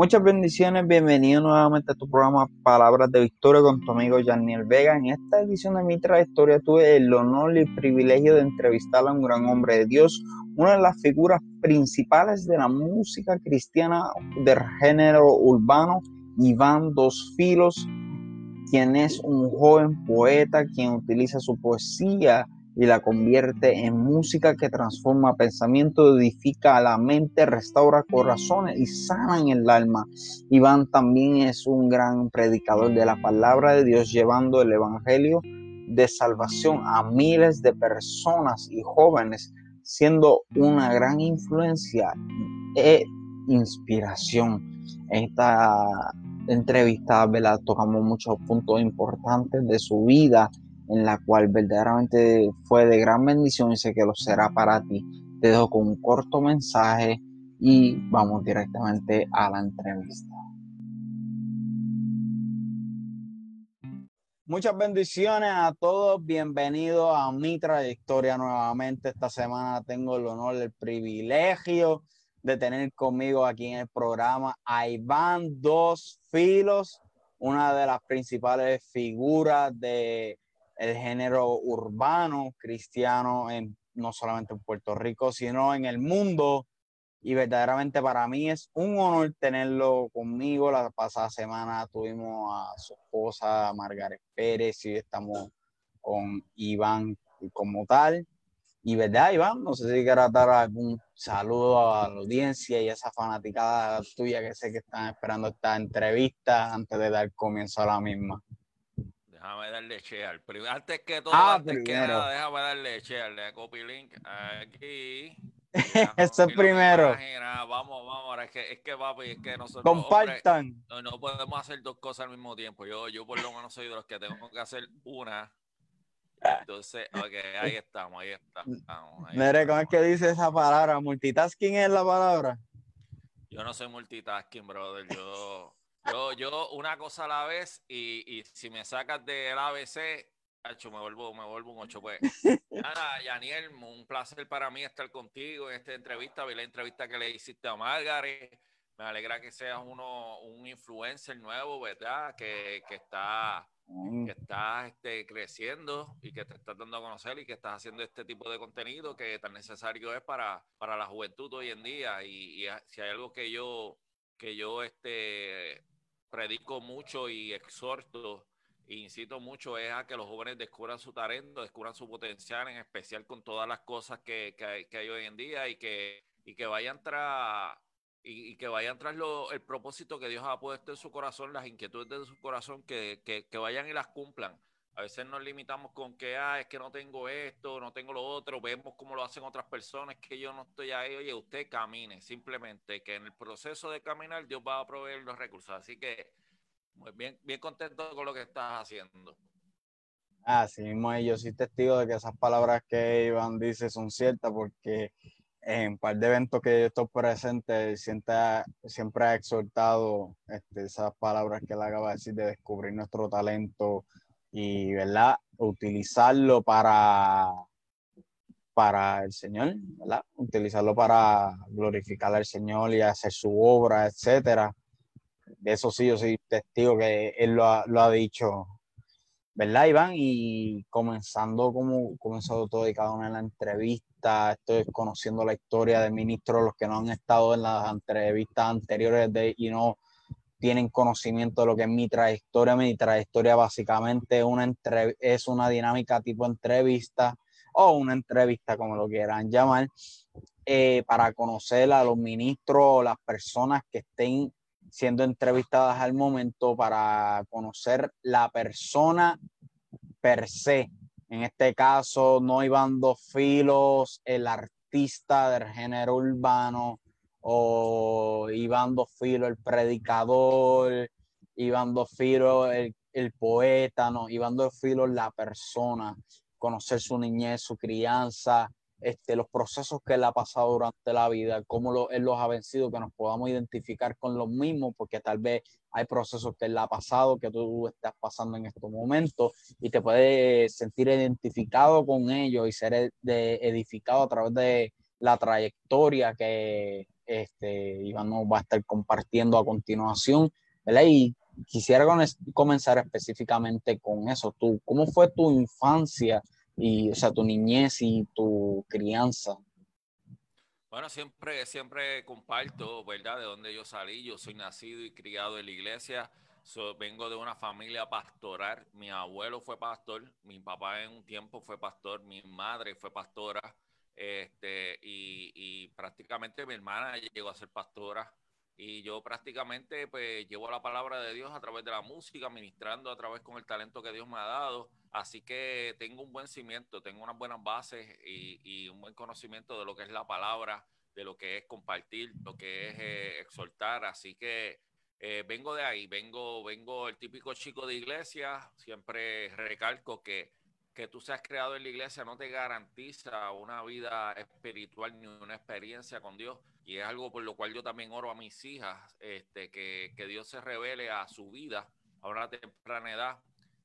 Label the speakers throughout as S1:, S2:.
S1: Muchas bendiciones, bienvenido nuevamente a tu programa Palabras de Victoria con tu amigo Janiel Vega. En esta edición de mi trayectoria tuve el honor y el privilegio de entrevistar a un gran hombre de Dios, una de las figuras principales de la música cristiana del género urbano, Iván Dos Filos, quien es un joven poeta quien utiliza su poesía y la convierte en música que transforma pensamiento, edifica la mente, restaura corazones y sana en el alma. Iván también es un gran predicador de la palabra de Dios, llevando el evangelio de salvación a miles de personas y jóvenes, siendo una gran influencia e inspiración. Esta entrevista ¿verdad? tocamos muchos puntos importantes de su vida en la cual verdaderamente fue de gran bendición y sé que lo será para ti. Te dejo con un corto mensaje y vamos directamente a la entrevista. Muchas bendiciones a todos, bienvenidos a mi trayectoria nuevamente. Esta semana tengo el honor, el privilegio de tener conmigo aquí en el programa a Iván Dos Filos, una de las principales figuras de el género urbano cristiano en, no solamente en Puerto Rico, sino en el mundo. Y verdaderamente para mí es un honor tenerlo conmigo. La pasada semana tuvimos a su esposa Margaret Pérez y estamos con Iván como tal. Y verdad, Iván, no sé si quieras dar algún saludo a la audiencia y a esa fanaticada tuya que sé que están esperando esta entrevista antes de dar comienzo a la misma.
S2: Déjame darle share. Antes que todo, ah, antes que nada, déjame darle share. Le copy link aquí.
S1: Eso es primero.
S2: Vamos, vamos, ahora es que, es que papi, es que nosotros.
S1: Compartan.
S2: no, podemos hacer dos cosas al mismo tiempo. Yo, yo por lo menos soy de los que tengo que hacer una. Entonces, ok, ahí estamos, ahí estamos.
S1: Mire, ¿cómo es que dice esa palabra? ¿Multitasking es la palabra?
S2: Yo no soy multitasking, brother. Yo. Yo, yo una cosa a la vez y, y si me sacas del ABC, hecho, me vuelvo, me vuelvo un 8 pues. Nada, Yaniel, un placer para mí estar contigo en esta entrevista. Vi la entrevista que le hiciste a Margaret. Me alegra que seas uno, un influencer nuevo, ¿verdad? Que, que está, mm. que estás este, creciendo y que te estás dando a conocer y que estás haciendo este tipo de contenido que tan necesario es para, para la juventud hoy en día. Y, y si hay algo que yo, que yo este, predico mucho y exhorto e incito mucho es a que los jóvenes descubran su talento, descubran su potencial, en especial con todas las cosas que, hay, hoy en día y que, y que vayan tras y, que vayan tras lo, el propósito que Dios ha puesto en su corazón, las inquietudes de su corazón, que, que vayan y las cumplan. A veces nos limitamos con que, ah, es que no tengo esto, no tengo lo otro, vemos cómo lo hacen otras personas, que yo no estoy ahí. Oye, usted camine, simplemente que en el proceso de caminar Dios va a proveer los recursos. Así que, muy bien, bien contento con lo que estás haciendo.
S1: Así mismo, yo soy testigo de que esas palabras que Iván dice son ciertas porque en un par de eventos que yo estoy presente, siempre, siempre ha exhortado este, esas palabras que él acaba de decir de descubrir nuestro talento, y ¿verdad? utilizarlo para, para el Señor, ¿verdad? utilizarlo para glorificar al Señor y hacer su obra, etcétera. De eso sí, yo soy testigo que él lo ha, lo ha dicho, ¿verdad, Iván? Y comenzando como comenzado todo y cada una de las entrevistas, estoy conociendo la historia de ministros, los que no han estado en las entrevistas anteriores de, y no tienen conocimiento de lo que es mi trayectoria. Mi trayectoria básicamente es una dinámica tipo entrevista o una entrevista, como lo quieran llamar, eh, para conocer a los ministros o las personas que estén siendo entrevistadas al momento para conocer la persona per se. En este caso, no iban dos filos, el artista del género urbano, o Iván Filo, el predicador, Iván Filo, el, el poeta, no, Iván Filo, la persona, conocer su niñez, su crianza, este, los procesos que él ha pasado durante la vida, cómo lo, él los ha vencido, que nos podamos identificar con los mismos, porque tal vez hay procesos que él ha pasado, que tú estás pasando en estos momentos, y te puedes sentir identificado con ellos y ser edificado a través de la trayectoria que este, Iván nos va a estar compartiendo a continuación, ¿verdad? Y quisiera comenzar específicamente con eso. ¿Tú, ¿Cómo fue tu infancia y, o sea, tu niñez y tu crianza?
S2: Bueno, siempre, siempre comparto, ¿verdad? De dónde yo salí. Yo soy nacido y criado en la iglesia. vengo de una familia pastoral. Mi abuelo fue pastor, mi papá en un tiempo fue pastor, mi madre fue pastora. Este, y, prácticamente mi hermana llegó a ser pastora y yo prácticamente pues llevo la palabra de Dios a través de la música, ministrando a través con el talento que Dios me ha dado. Así que tengo un buen cimiento, tengo unas buenas bases y, un buen conocimiento de lo que es la palabra, de lo que es compartir, lo que es eh, exhortar. Así que eh, vengo de ahí, vengo, vengo el típico chico de iglesia. Siempre recalco que que tú seas creado en la iglesia no te garantiza una vida espiritual ni una experiencia con Dios. Y es algo por lo cual yo también oro a mis hijas, este, que, que Dios se revele a su vida a una temprana edad.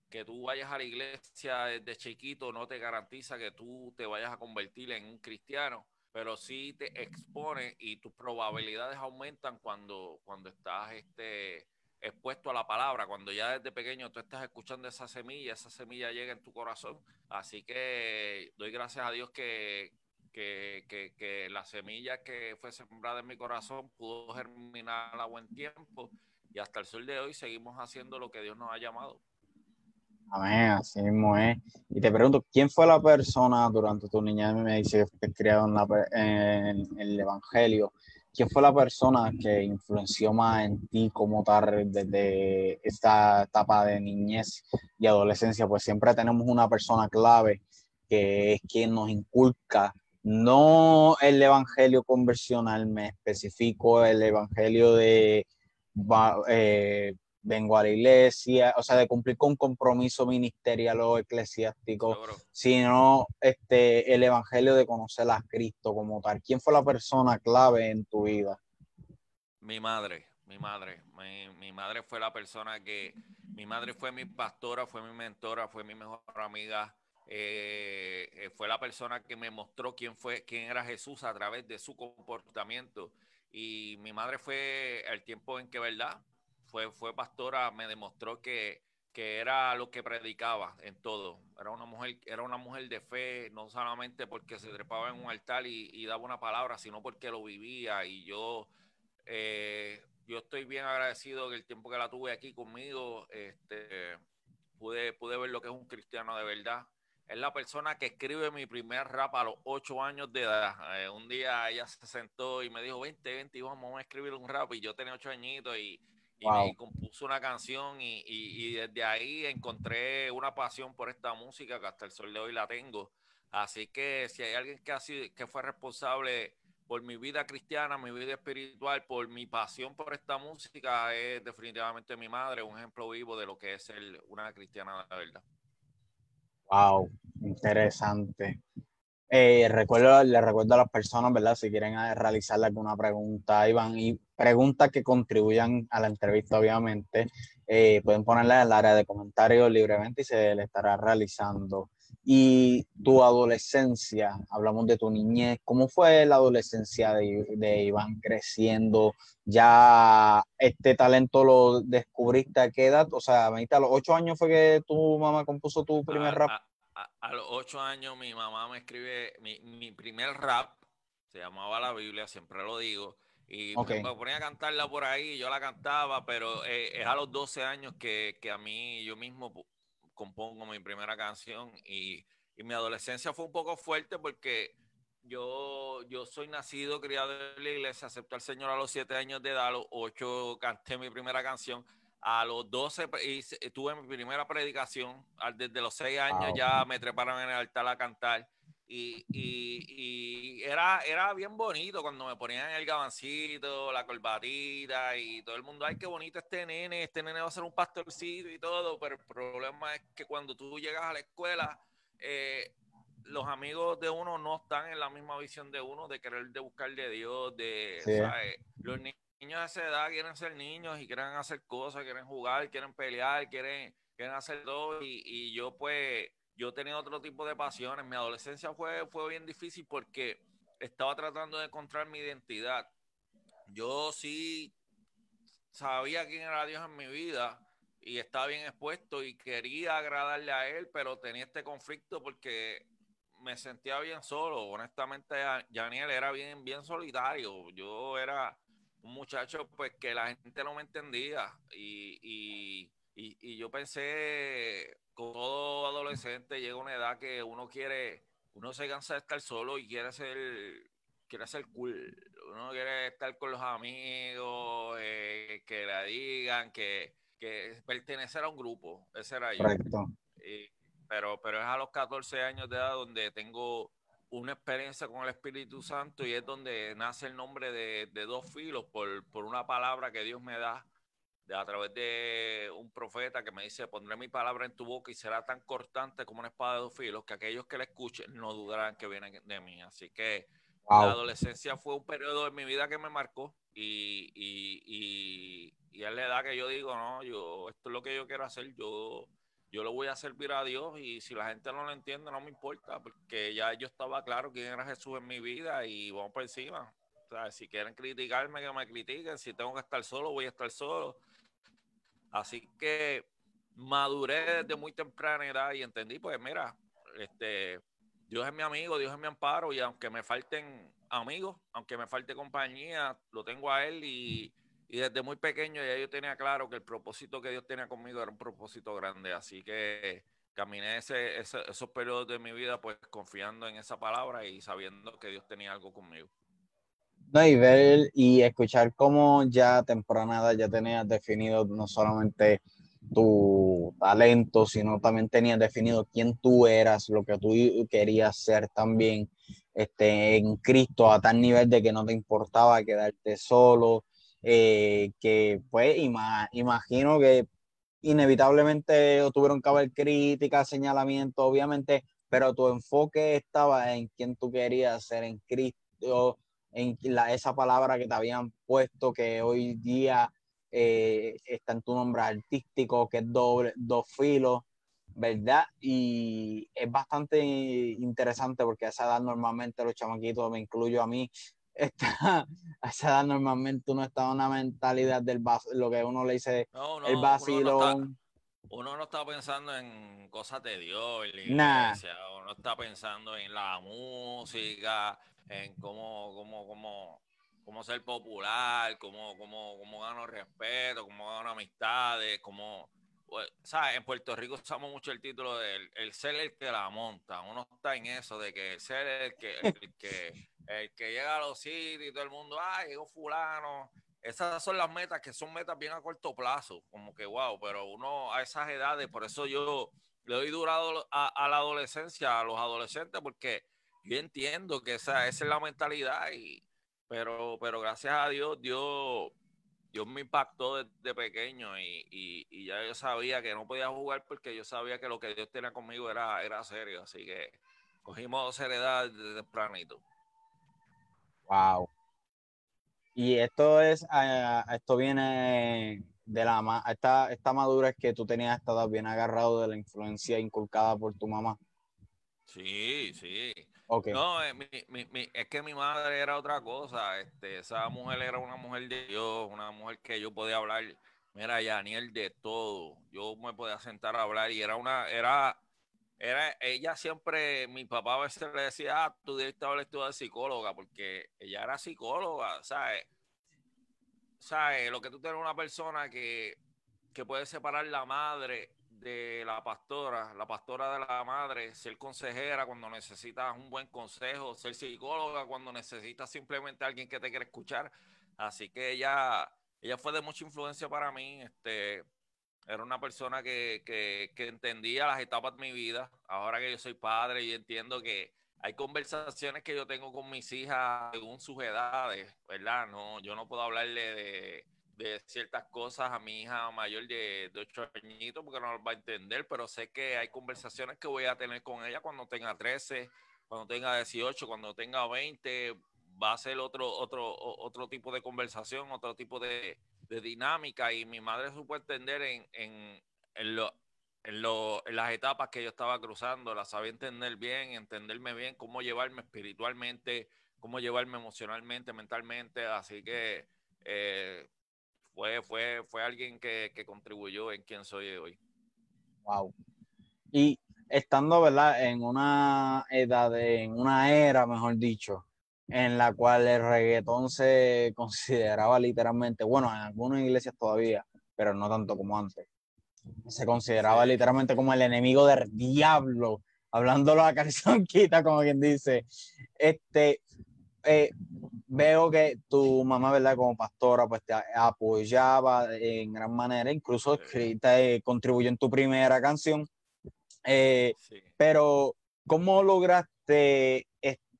S2: Que tú vayas a la iglesia desde chiquito no te garantiza que tú te vayas a convertir en un cristiano, pero sí te expone y tus probabilidades aumentan cuando, cuando estás este, expuesto a la palabra, cuando ya desde pequeño tú estás escuchando esa semilla, esa semilla llega en tu corazón. Así que doy gracias a Dios que, que, que, la semilla que fue sembrada en mi corazón pudo germinar a buen tiempo y hasta el sol de hoy seguimos haciendo lo que Dios nos ha llamado.
S1: Amén, así mismo es. Y te pregunto, ¿quién fue la persona durante tu niñez? Me dice que criado en el Evangelio ¿quién fue la persona que influenció más en ti como tal desde esta etapa de niñez y adolescencia? Pues siempre tenemos una persona clave que es quien nos inculca, no el evangelio conversional, me especifico el evangelio de eh, vengo a la iglesia, o sea, de cumplir con un compromiso ministerial o eclesiástico, sino este, el evangelio de conocer a Cristo como tal. ¿Quién fue la persona clave en tu vida?
S2: Mi madre, mi madre. Mi, madre fue la persona que, mi madre fue mi pastora, fue mi mentora, fue mi mejor amiga. Eh, eh, fue la persona que me mostró quién fue, quién era Jesús a través de su comportamiento. Y mi madre fue el tiempo en que, ¿verdad? Fue, fue pastora, me demostró que, que era lo que predicaba en todo. Era una mujer, era una mujer de fe, no solamente porque se trepaba en un altar y, daba una palabra, sino porque lo vivía. Y yo, eh, yo estoy bien agradecido que el tiempo que la tuve aquí conmigo, este, pude, pude ver lo que es un cristiano de verdad. Es la persona que escribe mi primer rap a los ocho años de edad. Eh, un día ella se sentó y me dijo, vente, vente, vamos a escribir un rap. Y yo tenía ocho añitos y y compuso una canción y, desde ahí encontré una pasión por esta música que hasta el sol de hoy la tengo. Así que si hay alguien que, ha que fue responsable por mi vida cristiana, mi vida espiritual, por mi pasión por esta música, es definitivamente mi madre, un ejemplo vivo de lo que es ser una cristiana de verdad.
S1: Wow, interesante. Eh, recuerdo, le recuerdo a las personas, ¿verdad? Si quieren eh, realizarle alguna pregunta, Iván, y preguntas que contribuyan a la entrevista, obviamente, eh, pueden ponerla en el área de comentarios libremente y se le estará realizando. Y tu adolescencia, hablamos de tu niñez, ¿cómo fue la adolescencia de, de Iván creciendo? ¿Ya este talento lo descubriste a qué edad? O sea, a los ocho años fue que tu mamá compuso tu primer rap
S2: a, los ocho años mi mamá me escribe mi, primer rap, se llamaba La Biblia, siempre lo digo, y me ponía a cantarla por ahí, yo la cantaba, pero eh, es a los 12 años que, a mí yo mismo compongo mi primera canción y, mi adolescencia fue un poco fuerte porque yo, yo soy nacido, criado en la iglesia, acepté al Señor a los siete años de edad, a los ocho canté mi primera canción a los 12 tuve mi primera predicación. Desde los 6 años ya me treparon en el altar a cantar. Y, y, era, era bien bonito cuando me ponían el gabancito, la corbatita y todo el mundo, ay, qué bonito este nene, este nene va a ser un pastorcito y todo, pero el problema es que cuando tú llegas a la escuela, eh, los amigos de uno no están en la misma visión de uno, de querer de buscar de Dios, de, ¿sabes? Los niños niños de esa edad quieren ser niños y quieren hacer cosas, quieren jugar, quieren pelear, quieren, quieren hacer todo. Y, yo, pues, yo tenía otro tipo de pasiones. Mi adolescencia fue, fue bien difícil porque estaba tratando de encontrar mi identidad. yo sí sabía quién era Dios en mi vida y estaba bien expuesto y quería agradarle a él, pero tenía este conflicto porque me sentía bien solo. Honestamente, Daniel era bien, bien solitario. Yo era un muchacho pues que la gente no me entendía y, y, y, yo pensé, como todo adolescente llega una edad que uno quiere, uno se cansa de estar solo y quiere ser, quiere ser cool. Uno quiere estar con los amigos, eh, que le digan, que, que pertenecer a un grupo. Ese era yo.
S1: Correcto.
S2: pero, pero es a los 14 años de edad donde tengo una experiencia con el Espíritu Santo y es donde nace el nombre de, dos filos por, por, una palabra que Dios me da de, a través de un profeta que me dice, pondré mi palabra en tu boca y será tan cortante como una espada de dos filos que aquellos que la escuchen no dudarán que vienen de mí. Así que la adolescencia fue un periodo de mi vida que me marcó y, y, y, y es la edad que yo digo, no, yo, esto es lo que yo quiero hacer, yo yo lo voy a servir a Dios y si la gente no lo entiende no me importa porque ya yo estaba claro quién era Jesús en mi vida y vamos por encima. O sea, si quieren criticarme, que me critiquen. Si tengo que estar solo, voy a estar solo. Así que maduré desde muy temprana edad y entendí, pues mira, este, Dios es mi amigo, Dios es mi amparo y aunque me falten amigos, aunque me falte compañía, lo tengo a Él y y desde muy pequeño ya yo tenía claro que el propósito que Dios tenía conmigo era un propósito grande. Así que caminé ese, esos periodos de mi vida pues confiando en esa palabra y sabiendo que Dios tenía algo conmigo.
S1: No, y ver y escuchar cómo ya temprana ya tenías definido no solamente tu talento, sino también tenías definido quién tú eras, lo que tú querías ser también este, en Cristo a tal nivel de que no te importaba quedarte solo, eh, que pues imagino que inevitablemente tuvieron que haber críticas, señalamientos, obviamente, pero tu enfoque estaba en quién tú querías ser en Cristo, en la, esa palabra que te habían puesto que hoy día eh, está en tu nombre artístico, que es doble, dos filos, ¿verdad? Y es bastante interesante porque a esa edad normalmente los chamaquitos, me incluyo a mí, está, a esa edad normalmente uno está en una mentalidad del lo que uno le dice el vacilón.
S2: Uno no, está, pensando en cosas de Dios, en la uno está pensando en la música, en cómo, cómo, cómo, cómo ser popular, cómo, cómo, cómo gano respeto, cómo gano amistades, cómo pues, ¿sabes? En Puerto Rico usamos mucho el título de el, ser el que la monta. Uno está en eso de que ser el que, el que el que llega a los sitios y todo el mundo, ay, llegó fulano. Esas son las metas que son metas bien a corto plazo, como que wow, pero uno a esas edades, por eso yo le doy durado a, la adolescencia, a los adolescentes, porque yo entiendo que esa, esa es la mentalidad, y, pero, pero gracias a Dios, Dios, Dios me impactó desde pequeño y, y, ya yo sabía que no podía jugar porque yo sabía que lo que Dios tenía conmigo era, era serio, así que cogimos seriedad desde tempranito.
S1: Wow. Y esto es, uh, esto viene de la esta, esta madurez que tú tenías estado bien agarrado de la influencia inculcada por tu mamá.
S2: Sí, sí. Okay. No, eh, es que mi madre era otra cosa. Este, esa mujer era una mujer de Dios, una mujer que yo podía hablar, mira, Yaniel, de todo. Yo me podía sentar a hablar y era una, era era, ella siempre, mi papá a veces le decía, ah, tú debiste haber estudiado psicóloga, porque ella era psicóloga, ¿sabes? ¿Sabes? Lo que tú tienes una persona que, que puede separar la madre de la pastora, la pastora de la madre, ser consejera cuando necesitas un buen consejo, ser psicóloga cuando necesitas simplemente alguien que te quiera escuchar. Así que ella, ella fue de mucha influencia para mí. Este, era una persona que, que, entendía las etapas de mi vida. Ahora que yo soy padre y entiendo que hay conversaciones que yo tengo con mis hijas según sus edades, ¿verdad? No, yo no puedo hablarle de, de ciertas cosas a mi hija mayor de, de 8 añitos porque no lo va a entender, pero sé que hay conversaciones que voy a tener con ella cuando tenga 13, cuando tenga 18, cuando tenga 20, va a ser otro, otro, otro tipo de conversación, otro tipo de, de dinámica y mi madre supo entender en, en, en, lo, en, lo, en, las etapas que yo estaba cruzando, la sabía entender bien, entenderme bien, cómo llevarme espiritualmente, cómo llevarme emocionalmente, mentalmente, así que eh, fue, fue, fue alguien que, que contribuyó en quien soy hoy.
S1: Wow. Y estando, ¿verdad? En una edad, en una era, mejor dicho, en la cual el reggaetón se consideraba literalmente, bueno, en algunas iglesias todavía, pero no tanto como antes. Se consideraba literalmente como el enemigo del diablo, hablándolo a quita como quien dice. Este, eh, veo que tu mamá, ¿verdad? Como pastora, pues te apoyaba en gran manera, incluso te contribuyó en tu primera canción. Eh, pero, ¿cómo lograste este,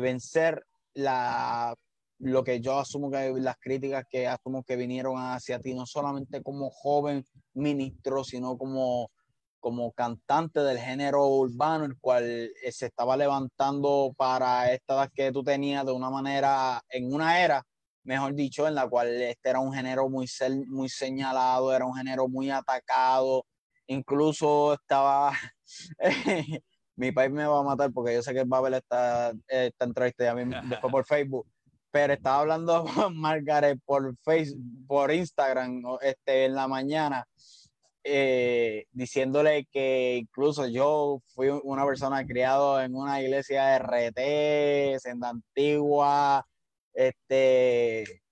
S1: vencer la, lo que yo asumo que las críticas que asumo que vinieron hacia ti, no solamente como joven ministro, sino como, como cantante del género urbano, el cual eh, se estaba levantando para esta edad que tú tenías de una manera, en una era, mejor dicho, en la cual este era un género muy, muy señalado, era un género muy atacado, incluso estaba mi país me va a matar porque yo sé que va a ver esta, entrevista después por Facebook. Pero estaba hablando con Margaret por Facebook, por Instagram, este, en la mañana, eh, diciéndole que incluso yo fui una persona criado en una iglesia de RT, senda antigua, este,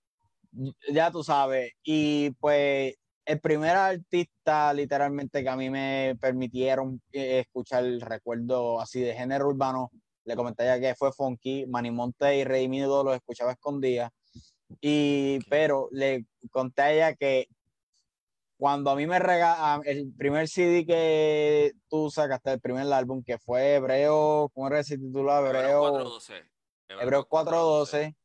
S1: ya tú sabes, y pues el primer artista literalmente que a mí me permitieron eh, escuchar el recuerdo así de género urbano, le comenté ya que fue Funky, Manimonte y Redimido los escuchaba escondida. Y, pero le conté a ella que cuando a mí me regala el primer CD que tú sacaste, el primer álbum, que fue Hebreo, ¿cómo era ese título? Hebreo 412. Hebreo 412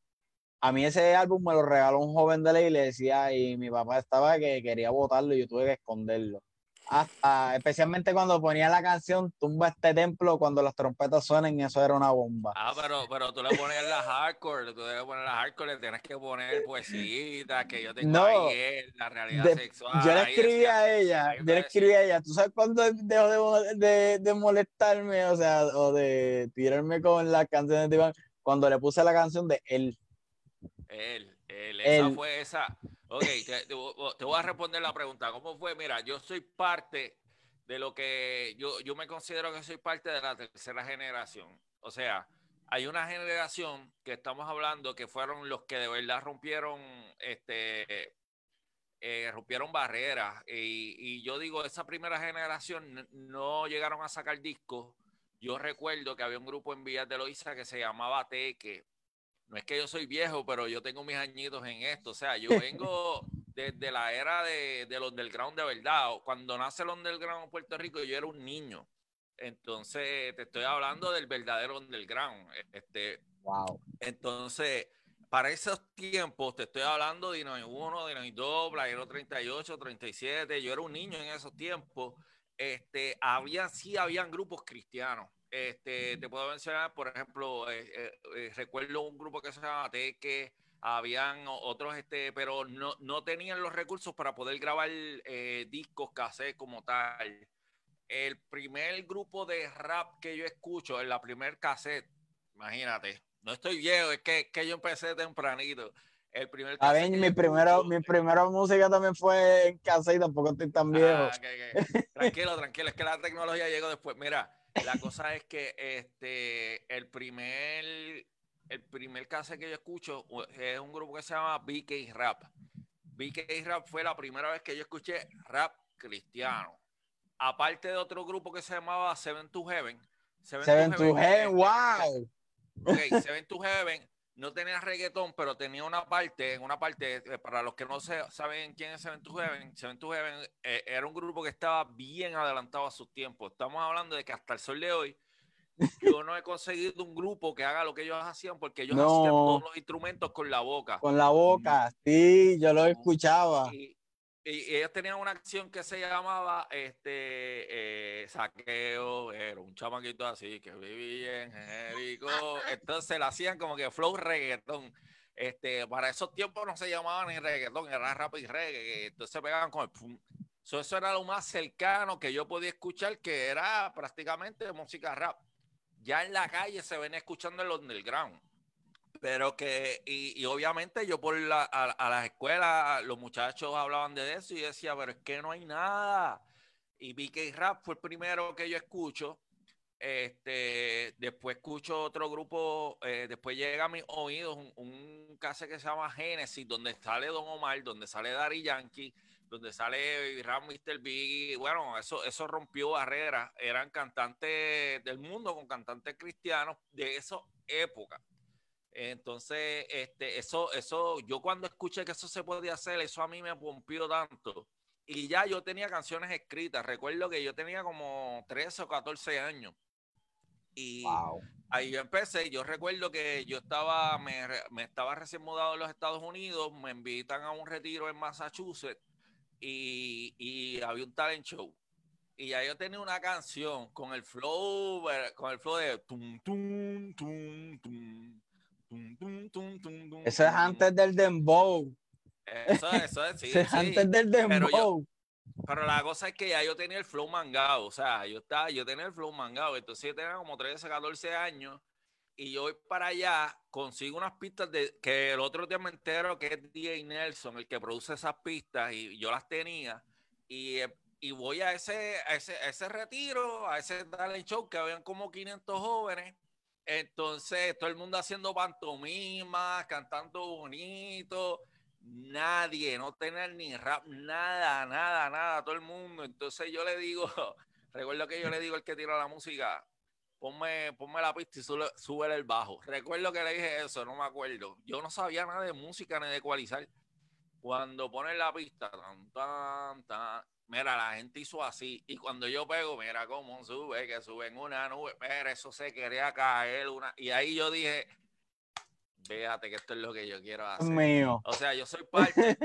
S1: a mí ese álbum me lo regaló un joven de la iglesia y mi papá estaba que quería votarlo y yo tuve que esconderlo. Hasta, especialmente cuando ponía la canción Tumba este templo cuando las trompetas suenan eso era una bomba.
S2: Ah, pero, pero tú le pones la hardcore, tú le poner la hardcore, le tienes que poner poesía, que yo tengo no, ahí la realidad sexual.
S1: Yo le escribí a ella, yo le escribí a ella, ¿tú sabes cuándo dejó de, de, de, molestarme, o sea, o de tirarme con las canciones de Iván? Cuando le puse la canción de él
S2: él, él, esa fue esa. Ok, te, voy a responder la pregunta. ¿Cómo fue? Mira, yo soy parte de lo que yo, yo me considero que soy parte de la tercera generación. O sea, hay una generación que estamos hablando que fueron los que de verdad rompieron este eh, rompieron barreras y, y, yo digo esa primera generación no llegaron a sacar discos yo recuerdo que había un grupo en Villas de Loíza que se llamaba Teque no es que yo soy viejo, pero yo tengo mis añitos en esto. O sea, yo vengo desde la era de, del underground de verdad. Cuando nace el underground en Puerto Rico, yo era un niño. Entonces, te estoy hablando del verdadero underground. Este,
S1: wow.
S2: Entonces, para esos tiempos, te estoy hablando de Dino 1, Dino 2, Playero 38, 37. Yo era un niño en esos tiempos. Este, había, sí, habían grupos cristianos este, te puedo mencionar, por ejemplo, eh, eh, eh, recuerdo un grupo que se llama Teque, habían otros, este, pero no, no tenían los recursos para poder grabar discos, cassette como tal. El primer grupo de rap que yo escucho, en la primer cassette, imagínate, no estoy viejo, es que, que yo empecé tempranito. El primer
S1: a ver, mi, primero, mi primera música también fue en cassette, tampoco estoy tan viejo.
S2: Ah, tranquilo, tranquilo, es que la tecnología llegó después. Mira, la cosa es que este, el primer, el primer caso que yo escucho es un grupo que se llama BK Rap. BK Rap fue la primera vez que yo escuché rap cristiano. Aparte de otro grupo que se llamaba Seven to Heaven.
S1: Seven, to, Heaven, wow.
S2: Ok, Seven to Heaven no tenía reggaetón, pero tenía una parte, en una parte, eh, para los que no saben quién es Seven to Heaven, Seven to Heaven eh, era un grupo que estaba bien adelantado a sus tiempos. Estamos hablando de que hasta el sol de hoy, yo no he conseguido un grupo que haga lo que ellos hacían, porque ellos hacían todos los instrumentos con la boca.
S1: Con la boca, sí, yo lo escuchaba
S2: y ellos tenían una acción que se llamaba este eh, saqueo, era un chamaquito así que vivía en Jericó, entonces la hacían como que flow reggaetón. Este, para esos tiempos no se llamaban ni reggaetón, era rap y reggae, entonces pegaban con el pum. eso era lo más cercano que yo podía escuchar, que era prácticamente música rap. Ya en la calle se venía escuchando el underground Pero que, y, obviamente yo por la, a, las escuelas, los muchachos hablaban de eso y decía, pero es que no hay nada. Y BK Rap fue el primero que yo escucho. Este, después escucho otro grupo, eh, después llega a mis oídos un, un caso que se llama Genesis, donde sale Don Omar, donde sale Dari Yankee, donde sale Rap Mr. Big. Bueno, eso, eso rompió barreras. Eran cantantes del mundo con cantantes cristianos de esa época. Entonces, este, eso, eso, yo cuando escuché que eso se podía hacer, eso a mí me pompió tanto. Y ya yo tenía canciones escritas. Recuerdo que yo tenía como 13 o 14 años. Y ahí yo empecé. Yo recuerdo que yo estaba, me, me, estaba recién mudado a los Estados Unidos. Me invitan a un retiro en Massachusetts. Y, y había un talent show. Y ya yo tenía una canción con el flow, con el flow de tum, tum, tum, tum
S1: eso es antes del dembow.
S2: Eso, eso es, sí, es
S1: antes del dembow.
S2: Pero, la cosa es que ya yo tenía el flow mangado, o sea, yo estaba, yo tenía el flow mangado, entonces yo tenía como 13, 14 años y yo voy para allá, consigo unas pistas de que el otro día me entero que es DJ Nelson el que produce esas pistas y yo las tenía y, y voy a ese, a ese, a ese retiro, a ese talent show que habían como 500 jóvenes entonces, todo el mundo haciendo pantomimas, cantando bonito, nadie, no tener ni rap, nada, nada, nada, todo el mundo. Entonces yo le digo, recuerdo que yo le digo al que tira la música, ponme, ponme la pista y sube, el bajo. Recuerdo que le dije eso, no me acuerdo. Yo no sabía nada de música ni de ecualizar. Cuando pone la pista, tan, tan, tan, Mira, la gente hizo así. Y cuando yo pego, mira cómo sube, que sube en una nube. Mira, eso se quería caer. Una... Y ahí yo dije, fíjate que esto es lo que yo quiero hacer.
S1: Mío.
S2: O sea, yo soy parte.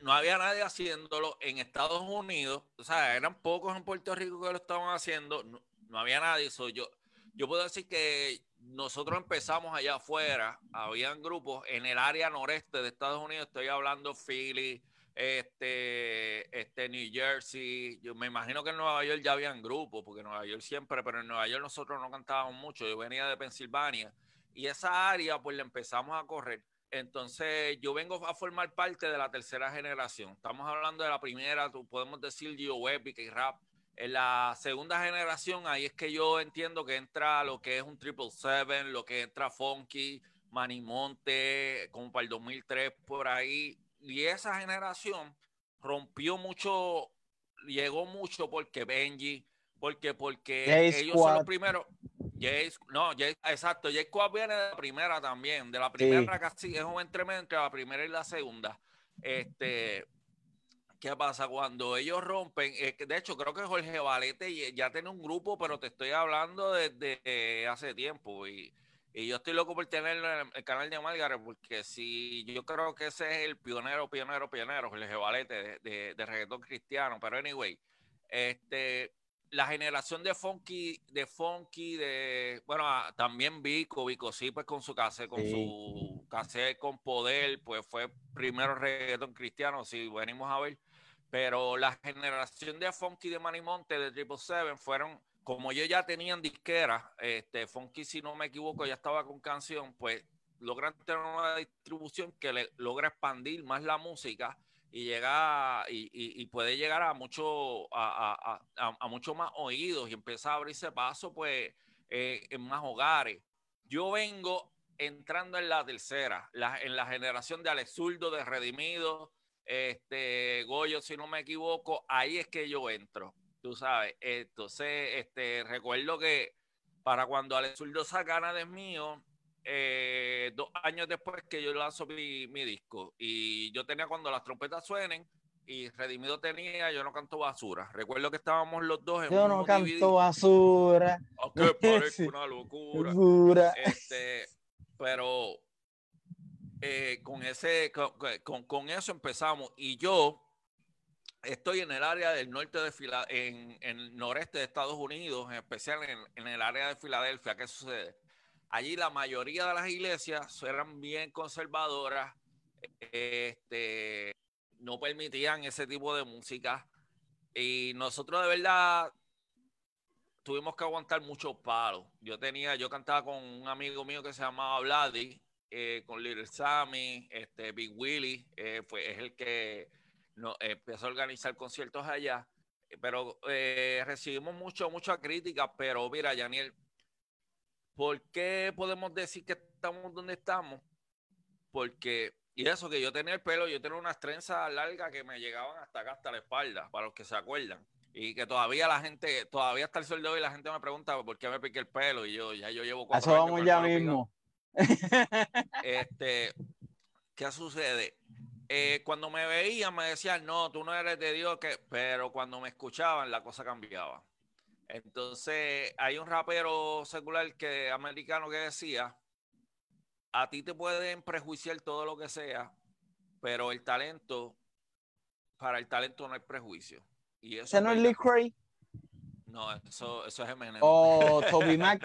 S2: no había nadie haciéndolo en Estados Unidos. O sea, eran pocos en Puerto Rico que lo estaban haciendo. No, había nadie. So, yo, yo puedo decir que nosotros empezamos allá afuera. Habían grupos en el área noreste de Estados Unidos. Estoy hablando Philly este, este New Jersey, yo me imagino que en Nueva York ya habían grupos, porque en Nueva York siempre, pero en Nueva York nosotros no cantábamos mucho, yo venía de Pensilvania y esa área pues le empezamos a correr. Entonces yo vengo a formar parte de la tercera generación. Estamos hablando de la primera, podemos decir Gio Epic y Rap. En la segunda generación, ahí es que yo entiendo que entra lo que es un Triple Seven, lo que entra Funky, Manimonte, como para el 2003 por ahí, y esa generación rompió mucho, llegó mucho porque Benji, porque, porque ellos son los primeros. no, exacto, Jay Squad viene de la primera también, de la primera casi, es un entremés entre la primera y la segunda. Este, ¿qué pasa? Cuando ellos rompen, de hecho creo que Jorge Valete ya tiene un grupo, pero te estoy hablando desde hace tiempo y y yo estoy loco por tenerlo en el canal de Margaret, porque si yo creo que ese es el pionero, pionero, pionero, el Valete de, de, de, reggaetón cristiano. Pero anyway, este, la generación de funky, de funky, de bueno, ah, también Vico, Vico sí, pues con su cassette, con su cassette con poder, pues fue primero reggaetón cristiano, si venimos a ver. Pero la generación de funky de Manimonte, de Triple Seven, fueron como ellos ya tenían disquera, este, Funky, si no me equivoco, ya estaba con canción, pues logran tener una distribución que logra expandir más la música y llega y, puede llegar a mucho a, mucho más oídos y empieza a abrirse paso pues eh, en más hogares. Yo vengo entrando en la tercera, en la generación de Alex Zurdo, de Redimido, este Goyo, si no me equivoco, ahí es que yo entro tú sabes. Entonces, este, recuerdo que para cuando Alex Zurdo saca nada es mío, eh, dos años después que yo lanzo mi, mi, disco, y yo tenía cuando las trompetas suenen, y Redimido tenía Yo no canto basura. Recuerdo que estábamos los dos en
S1: Yo no canto basura.
S2: Aunque parece una locura. Este, pero eh, con ese, con, con, eso empezamos. Y yo estoy en el área del norte de Filadelfia, en, el noreste de Estados Unidos, en especial en, el área de Filadelfia. ¿Qué sucede? Allí la mayoría de las iglesias eran bien conservadoras, este, no permitían ese tipo de música. Y nosotros de verdad tuvimos que aguantar muchos palos. Yo tenía, yo cantaba con un amigo mío que se llamaba Vladi, eh, con Little Sammy, este, Big Willie, eh, fue, es el que no, empezó a organizar conciertos allá. Pero recibimos mucho, mucha crítica, pero mira, Daniel, ¿por qué podemos decir que estamos donde estamos? Porque, y eso que yo tenía el pelo, yo tenía unas trenzas largas que me llegaban hasta acá, hasta la espalda, para los que se acuerdan. Y que todavía la gente, todavía hasta el sol de hoy la gente me pregunta por qué me piqué el pelo y yo ya yo llevo
S1: cuatro Eso vamos ya mismo.
S2: Este, ¿qué sucede? Eh, cuando me veían me decían, no, tú no eres de Dios, que... pero cuando me escuchaban la cosa cambiaba. Entonces, hay un rapero secular que, americano que decía, a ti te pueden prejuiciar todo lo que sea, pero el talento, para el talento no hay prejuicio. Y eso
S1: no es Lee Cray?
S2: No, eso, eso es Eminem.
S1: ¿O Toby Mac?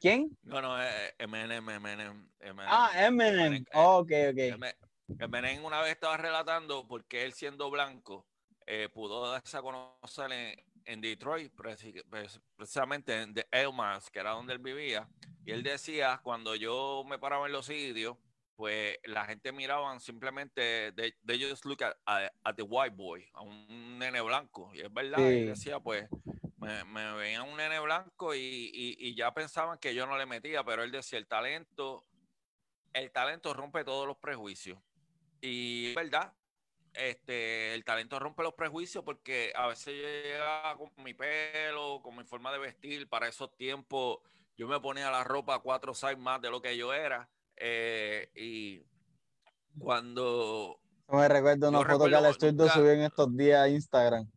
S1: ¿Quién?
S2: No, no, es Eminem, Eminem,
S1: Ah, Eminem. Oh, ok, ok.
S2: Eminem una vez estaba relatando porque él siendo blanco eh, pudo darse a conocer en, Detroit, precisamente en The Elmas, que era donde él vivía. Y él decía, cuando yo me paraba en los sitios, pues la gente miraba simplemente, de ellos look at, the white boy, a un nene blanco, y es verdad, y decía, pues, me, me veían un nene blanco y, y, ya pensaban que yo no le metía, pero él decía, el talento, el talento rompe todos los prejuicios. Y es verdad, este, el talento rompe los prejuicios porque a veces yo llegaba con mi pelo, con mi forma de vestir, para esos tiempos yo me ponía la ropa cuatro sizes más de lo que yo era eh, y cuando...
S1: me recuerdo una foto que Alex Turdo subió en estos días a Instagram.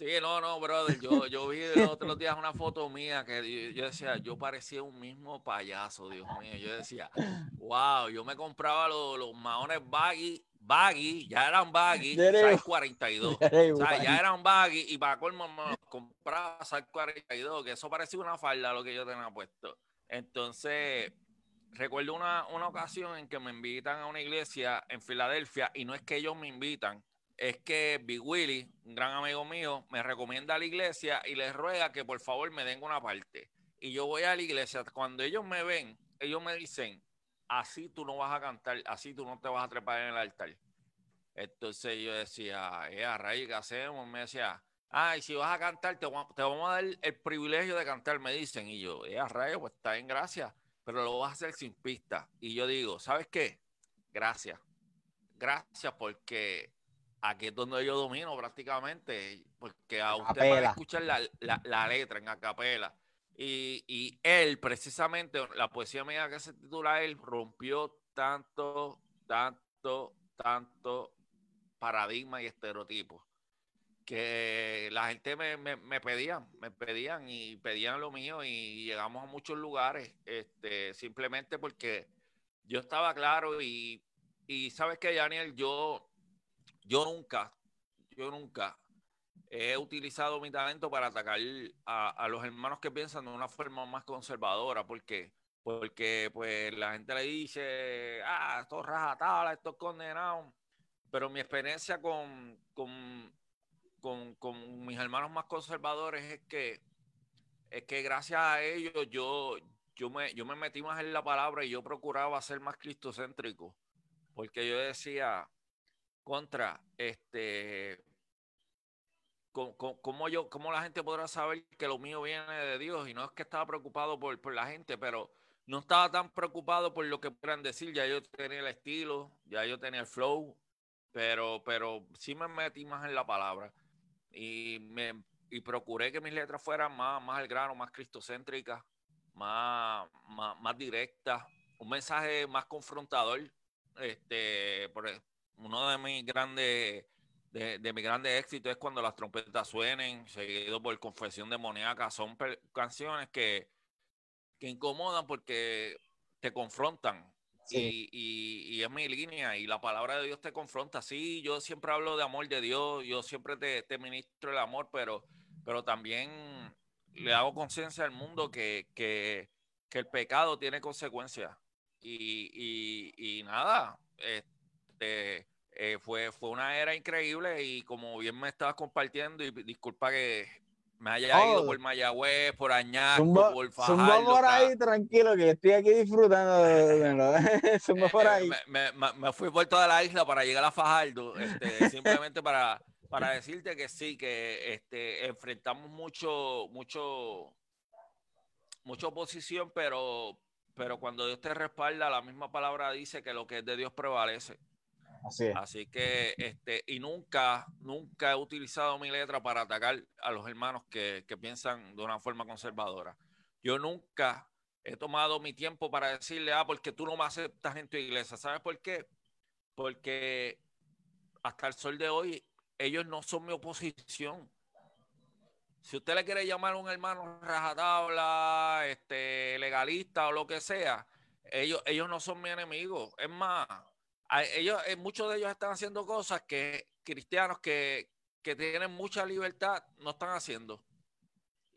S2: Sí, no, no, brother. Yo, yo vi los otros días una foto mía que yo, decía, yo parecía un mismo payaso, Dios mío. Yo decía, wow, yo me compraba los, los maones baggy, baggy, ya eran baggy, size 42. o sea, ya eran baggy y para colmo me compraba size 42, que eso parecía una falda lo que yo tenía puesto. Entonces, recuerdo una, ocasión en que me invitan a una iglesia en Filadelfia y no es que ellos me invitan, es que Big Willy, un gran amigo mío, me recomienda a la iglesia y les ruega que por favor me den una parte. Y yo voy a la iglesia, cuando ellos me ven, ellos me dicen, así tú no vas a cantar, así tú no te vas a trepar en el altar. Entonces yo decía, eh, a raíz, ¿qué hacemos? Me decía, ay, si vas a cantar, te, vamos a dar el privilegio de cantar, me dicen. Y yo, eh, a rayo, pues está en gracia pero lo vas a hacer sin pista. Y yo digo, ¿sabes qué? Gracias. Gracias porque aquí es donde yo domino prácticamente, porque a usted va a escuchar la, la, letra en acapela. Y, y él, precisamente, la poesía mía que se titula Él, rompió tanto, tanto, tanto paradigma y estereotipos que la gente me, me, me, pedían, me pedían y pedían lo mío y llegamos a muchos lugares, este, simplemente porque yo estaba claro y, y sabes que Daniel, yo, yo nunca, yo nunca he utilizado mi talento para atacar a, los hermanos que piensan de una forma más conservadora, porque porque pues la gente le dice, ah, esto es rajatabla, esto es condenado, pero mi experiencia con, con con, con, mis hermanos más conservadores es que, es que gracias a ellos yo, yo, me, yo me metí más en la palabra y yo procuraba ser más cristocéntrico. Porque yo decía, contra, este, ¿cómo, yo, ¿cómo la gente podrá saber que lo mío viene de Dios? Y no es que estaba preocupado por, por la gente, pero no estaba tan preocupado por lo que puedan decir. Ya yo tenía el estilo, ya yo tenía el flow, pero, pero sí me metí más en la palabra y, me, y procuré que mis letras fueran más, más al grano, más cristocéntricas, más, más, directas, un mensaje más confrontador. Este, por, e, uno de mis grandes de, de mis grandes éxitos es cuando las trompetas suenen, seguido por Confesión Demoníaca. Son canciones que, que incomodan porque te confrontan. Y, es mi línea y la palabra de Dios te confronta. Sí, yo siempre hablo de amor de Dios, yo siempre te, ministro el amor, pero, pero también le hago conciencia al mundo que, el pecado tiene consecuencias. Y, nada, este, eh, fue, fue una era increíble y como bien me estabas compartiendo, y disculpa que, me haya ido por Mayagüez, por Añasco, por Fajardo.
S1: por ahí, tranquilo, que estoy aquí disfrutando de, por ahí.
S2: Me, me, fui por toda la isla para llegar a Fajardo, este, simplemente para, para decirte que sí, que este, enfrentamos mucho, mucho, mucha oposición, pero, pero cuando Dios te respalda, la misma palabra dice que lo que es de Dios prevalece. Así que, este, y nunca, nunca he utilizado mi letra para atacar a los hermanos que, piensan de una forma conservadora. Yo nunca he tomado mi tiempo para decirle, ah, porque tú no me aceptas en tu iglesia. ¿Sabes por qué? Porque hasta el sol de hoy, ellos no son mi oposición. Si usted le quiere llamar a un hermano rajatabla, este, legalista o lo que sea, ellos, ellos no son mi enemigo. Es más, ellos, eh, muchos de ellos están haciendo cosas que cristianos que, tienen mucha libertad no están haciendo.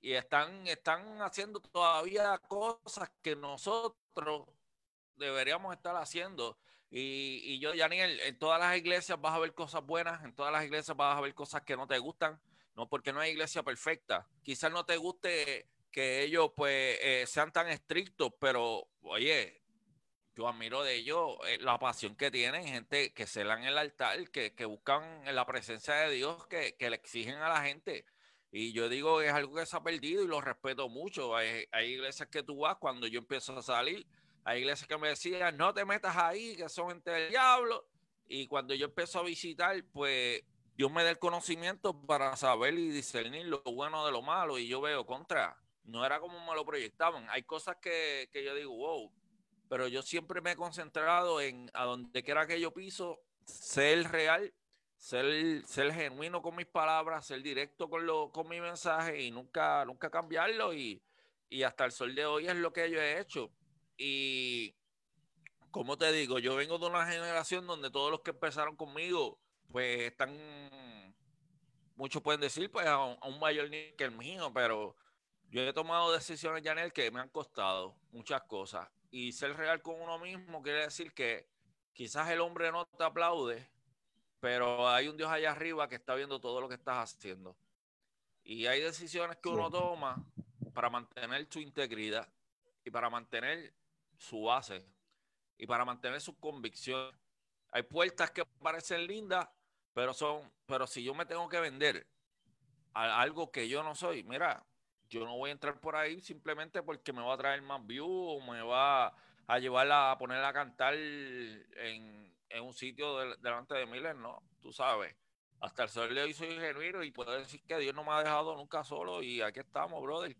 S2: Y están, están haciendo todavía cosas que nosotros deberíamos estar haciendo. Y, y yo, Daniel, en todas las iglesias vas a ver cosas buenas, en todas las iglesias vas a ver cosas que no te gustan, no porque no hay iglesia perfecta. Quizás no te guste que ellos pues eh, sean tan estrictos, pero oye, yo admiro de ellos eh, la pasión que tienen, gente que se en el altar, que, que buscan la presencia de Dios, que, le exigen a la gente. Y yo digo que es algo que se ha perdido y lo respeto mucho. Hay, iglesias que tú vas cuando yo empiezo a salir, hay iglesias que me decían, no te metas ahí, que son gente del diablo. Y cuando yo empiezo a visitar, pues Dios me da el conocimiento para saber y discernir lo bueno de lo malo. Y yo veo contra, no era como me lo proyectaban. Hay cosas que, que yo digo, wow, pero yo siempre me he concentrado en a donde quiera que yo piso, ser real, ser, ser genuino con mis palabras, ser directo con, lo, con mi mensaje y nunca, nunca cambiarlo. Y, hasta el sol de hoy es lo que yo he hecho. Y como te digo, yo vengo de una generación donde todos los que empezaron conmigo, pues están, muchos pueden decir, pues a un, a un mayor nivel que el mío, pero yo he tomado decisiones, Janel, que me han costado muchas cosas y ser real con uno mismo quiere decir que quizás el hombre no te aplaude, pero hay un Dios allá arriba que está viendo todo lo que estás haciendo. Y hay decisiones que uno toma para mantener su integridad y para mantener su base y para mantener su convicción. Hay puertas que parecen lindas, pero son, pero si yo me tengo que vender a algo que yo no soy, mira, yo no voy a entrar por ahí simplemente porque me va a traer más views o me va a llevarla a ponerla a cantar en, un sitio delante de miles, no, tú sabes. Hasta el sol de hoy soy genuino y puedo decir que Dios no me ha dejado nunca solo y aquí estamos, brother.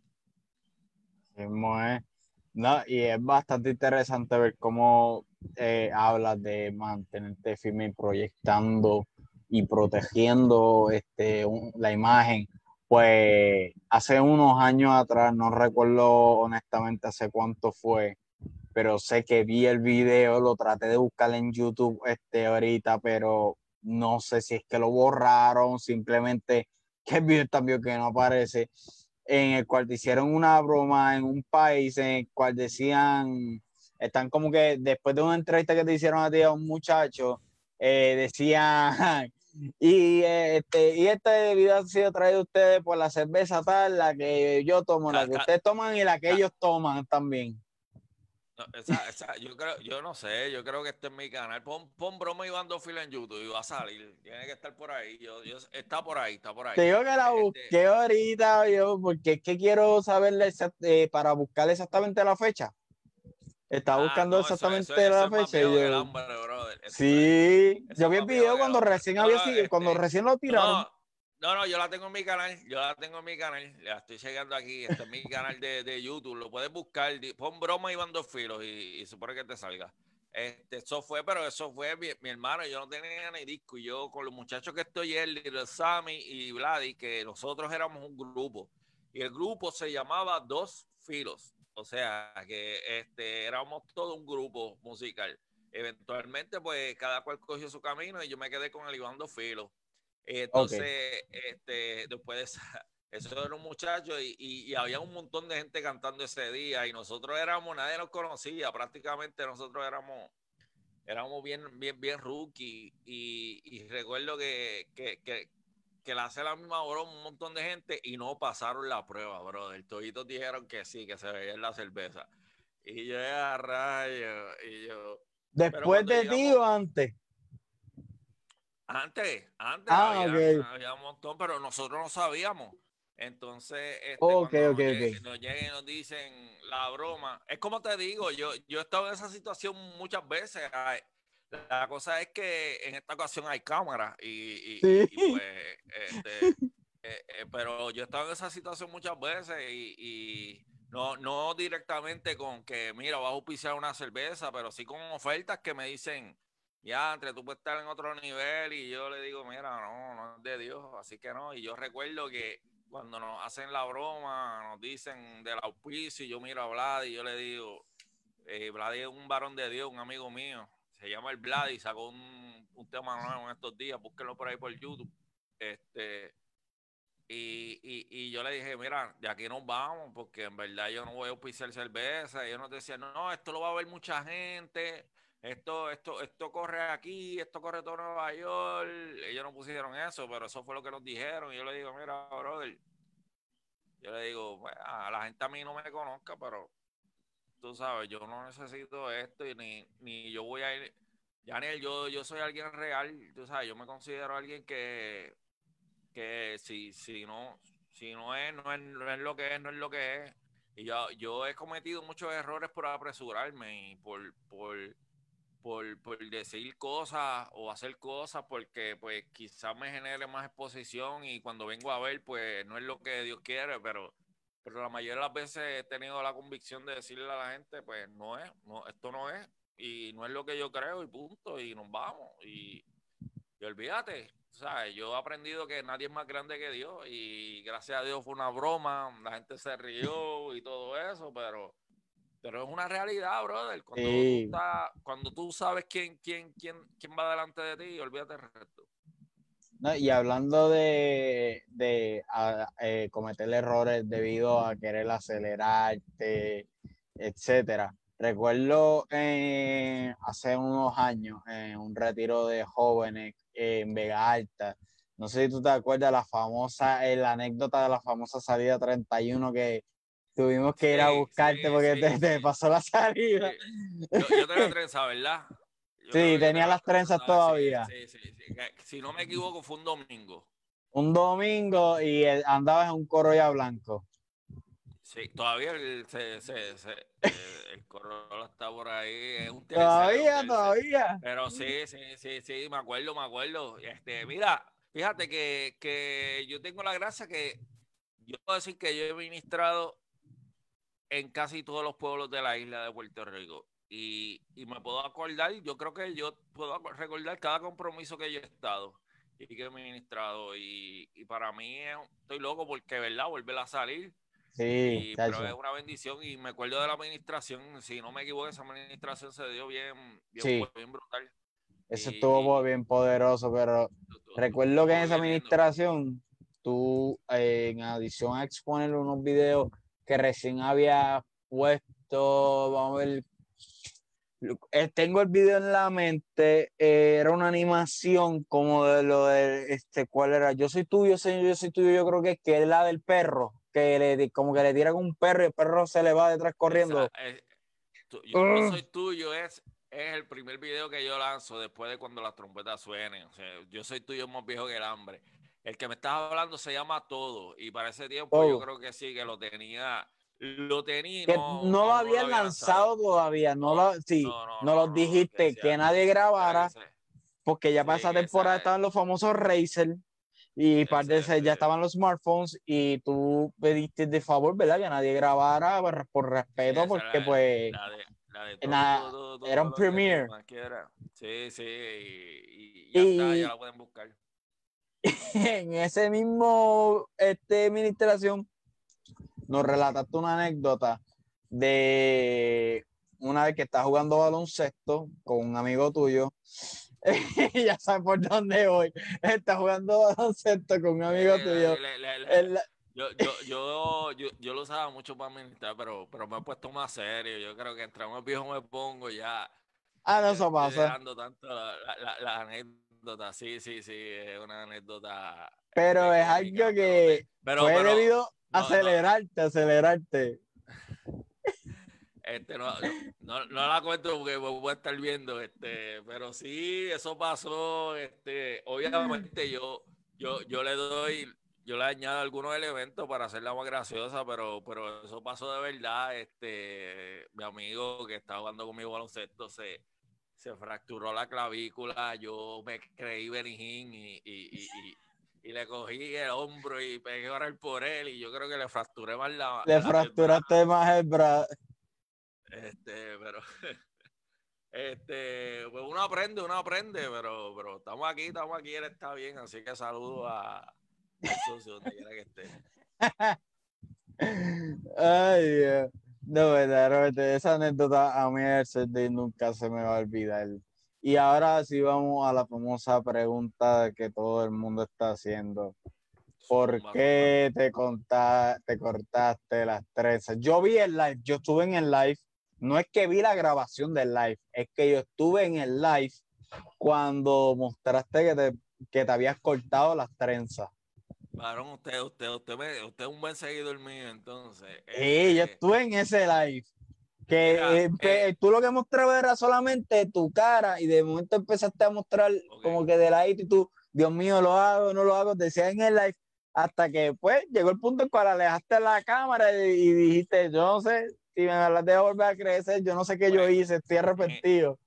S1: No, y es bastante interesante ver cómo eh, hablas de mantenerte firme proyectando y protegiendo este, la imagen pues hace unos años atrás, no recuerdo honestamente hace cuánto fue, pero sé que vi el video, lo traté de buscar en YouTube este, ahorita, pero no sé si es que lo borraron, simplemente que el video también que no aparece, en el cual hicieron una broma en un país en el cual decían, están como que después de una entrevista que te hicieron a ti a un muchacho, eh, decían y este, y este video ha sido traído a ustedes por la cerveza tal, la que yo tomo, la que ustedes toman y la que ellos toman también.
S2: yo creo, yo no sé, yo creo que este es mi canal. Pon, pon broma Iván Fila en YouTube y va a salir. Tiene que estar por ahí. Yo, está por ahí, está por ahí.
S1: Te digo que la este busqué ahorita, yo, porque es que quiero saberle eh, para buscar exactamente la fecha. Estaba ah, buscando exactamente la fecha. sí, yo vi el video cuando recién había este, cuando recién lo tiraron.
S2: No, no, yo la tengo en mi canal, yo la tengo en mi canal, la estoy llegando aquí, este es mi canal de, de, YouTube, lo puedes buscar, pon broma y dos filos y, y supone que te salga. Este, eso fue, pero eso fue mi, hermano, yo no tenía ni disco, y yo con los muchachos que estoy, el Sammy y Vladi, que nosotros éramos un grupo, y el grupo se llamaba Dos Filos. O sea, que este, éramos todo un grupo musical. Eventualmente, pues cada cual cogió su camino y yo me quedé con el Iván Filo. Entonces, este, después de esa, eso era un muchacho y, y, había un montón de gente cantando ese día y nosotros éramos, nadie nos conocía, prácticamente nosotros éramos, éramos bien, bien, bien rookie y, y recuerdo que, que, que, que le hace la misma broma un montón de gente y no pasaron la prueba, brother. Toditos dijeron que sí, que se veía en la cerveza. Y yo, a rayo, y yo...
S1: ¿Después de ti o antes?
S2: Antes, antes ah, había, un montón, pero nosotros no sabíamos. Entonces, este,
S1: okay,
S2: nos, lleguen, y nos dicen la broma. Es como te digo, yo, yo he estado en esa situación muchas veces. La cosa es que en esta ocasión hay cámaras y, pues, este, eh, eh, pero yo he estado en esa situación muchas veces y, no, no directamente con que, mira, vas a auspiciar una cerveza, pero sí con ofertas que me dicen, ya, entre tú puedes estar en otro nivel y yo le digo, mira, no, no es de Dios, así que no. Y yo recuerdo que cuando nos hacen la broma, nos dicen del auspicio y yo miro a Vlad y yo le digo, eh, Vlad es un varón de Dios, un amigo mío, se llama el Vlad sacó un, un tema nuevo en estos días, búsquenlo por ahí por YouTube. Este, y, y, y, yo le dije, mira, de aquí nos vamos, porque en verdad yo no voy a auspiciar cerveza. Ellos nos decían, no, esto lo va a ver mucha gente esto, esto, esto corre aquí, esto corre todo Nueva York. Ellos no pusieron eso, pero eso fue lo que nos dijeron. Y yo le digo, mira, brother, yo le digo, bueno, a la gente a mí no me conozca, pero tú sabes, yo no necesito esto y ni, ni yo voy a ir. Daniel, yo, yo soy alguien real, tú sabes, yo me considero alguien que, que si, si no, si no es, no es, no es lo que es, no es lo que es. Y yo, yo he cometido muchos errores por apresurarme y por, por por, por, decir cosas o hacer cosas porque pues quizás me genere más exposición y cuando vengo a ver pues no es lo que Dios quiere, pero, pero la mayoría de las veces he tenido la convicción de decirle a la gente pues no es, no, esto no es y no es lo que yo creo y punto y nos vamos y, y olvídate, ¿sabes? Yo he aprendido que nadie es más grande que Dios y gracias a Dios fue una broma, la gente se rió y todo eso, pero pero es una realidad, brother. Cuando, tú, cuando tú sabes quién, quién, quién, quién va delante de ti, olvídate el resto.
S1: No, y hablando de, de eh, cometer errores debido a querer acelerarte, etcétera. Recuerdo eh, hace unos años en un retiro de jóvenes en Vega Alta. No sé si tú te acuerdas la famosa, eh, la anécdota de la famosa salida 31 que Tuvimos que ir a buscarte porque te, pasó la salida.
S2: Yo, yo tenía trenza, ¿verdad?
S1: Sí, tenía las trenzas todavía.
S2: Sí, sí, sí. Si no me equivoco, fue un domingo.
S1: Un domingo y andabas en un Corolla blanco.
S2: Sí, todavía el, se, se, se, el Corolla está por ahí. Es un
S1: todavía, todavía.
S2: Pero sí, sí, sí, sí, me acuerdo, me acuerdo. Este, mira, fíjate que, que yo tengo la gracia que yo puedo decir que yo he ministrado en casi todos los pueblos de la isla de Puerto Rico. Y, me puedo acordar, yo creo que yo puedo recordar cada compromiso que yo he estado y que he ministrado. Y, para mí estoy loco porque, ¿verdad? Volver a salir.
S1: Sí,
S2: pero es una bendición y me acuerdo de la administración, si no me equivoco, esa administración se dio bien, bien, brutal.
S1: Eso estuvo bien poderoso, pero recuerdo que en esa administración, tú, eh, en adición a exponer unos videos que recién había puesto, vamos a ver, tengo el video en la mente, eh, era una animación como de lo de, este, ¿cuál era? Yo soy tuyo, señor, yo soy tuyo, yo creo que es que es la del perro, que le, como que le tiran un perro y el perro se le va detrás corriendo.
S2: Eh, yo soy tuyo, es, es el primer video que yo lanzo después de cuando las trompetas suenen. O sea, yo soy tuyo más viejo que el hambre. El que me estás hablando se llama Todo y para ese tiempo yo creo que sí, que lo tenía. Lo tenía.
S1: no, lo habían lanzado, todavía. No, lo, sí, no, lo dijiste que, nadie grabara. Porque ya para esa temporada estaban los famosos Razer y parece ya estaban los smartphones y tú pediste de favor, ¿verdad? Que nadie grabara por, respeto, porque pues era un premiere.
S2: Sí, sí, y, ya está, ya la pueden buscar.
S1: en ese mismo este, administración nos relataste una anécdota de una vez que estás jugando baloncesto con un amigo tuyo. ya sabes por dónde voy. Estás jugando baloncesto con un amigo tuyo.
S2: yo, yo, yo, yo, yo, lo usaba mucho para administrar, pero, pero me he puesto más serio. Yo creo que entre más viejo me pongo ya.
S1: Ah, no, eso pasa.
S2: tanto la, la, anécdota, sí, sí, sí, es una anécdota.
S1: Pero es algo que
S2: pero-
S1: fue
S2: pero-
S1: debido
S2: no,
S1: a
S2: no.
S1: acelerarte, acelerarte.
S2: Este, no, no, no la cuento porque voy a estar viendo, este, pero sí, eso pasó, este, obviamente yo, yo, yo le doy, yo le añado algunos elementos para hacerla más graciosa, pero, pero eso pasó de verdad, este, mi amigo que estaba jugando conmigo baloncesto se, se fracturó la clavícula, yo me creí Benijín y, y, y, y- y le cogí el hombro y pegué a orar por él y yo creo que le fracturé más la...
S1: Le
S2: la- el
S1: fracturaste más el brazo.
S2: este, pero este, pues uno aprende, uno aprende, pero, pero estamos aquí, estamos aquí, él está bien, así que saludo a al socio donde quiera que esté.
S1: Ay, Dios. No, verdaderamente, esa anécdota a mí el nunca se me va a olvidar. Y ahora sí vamos a la famosa pregunta que todo el mundo está haciendo. ¿Por qué te, conta- te cortaste las trenzas? Yo vi el live, yo estuve en el live. No es que vi la grabación del live, es que yo estuve en el live cuando mostraste que te, que te habías cortado las trenzas.
S2: Varón, usted, usted, usted, usted es un buen seguidor mío, entonces.
S1: Sí, yo
S2: este,
S1: estuve en ese live. Que
S2: Mira,
S1: eh,
S2: eh.
S1: tú lo que mostrabas era solamente tu cara y de momento empezaste a mostrar como que de ladito y tú, Dios mío, lo hago, no lo hago, decías en el live, hasta que pues llegó el punto en cual alejaste la cámara y, y dijiste, yo no sé, si me las dejo volver a crecer, yo no sé qué yo
S2: Pues,
S1: hice, estoy arrepentido.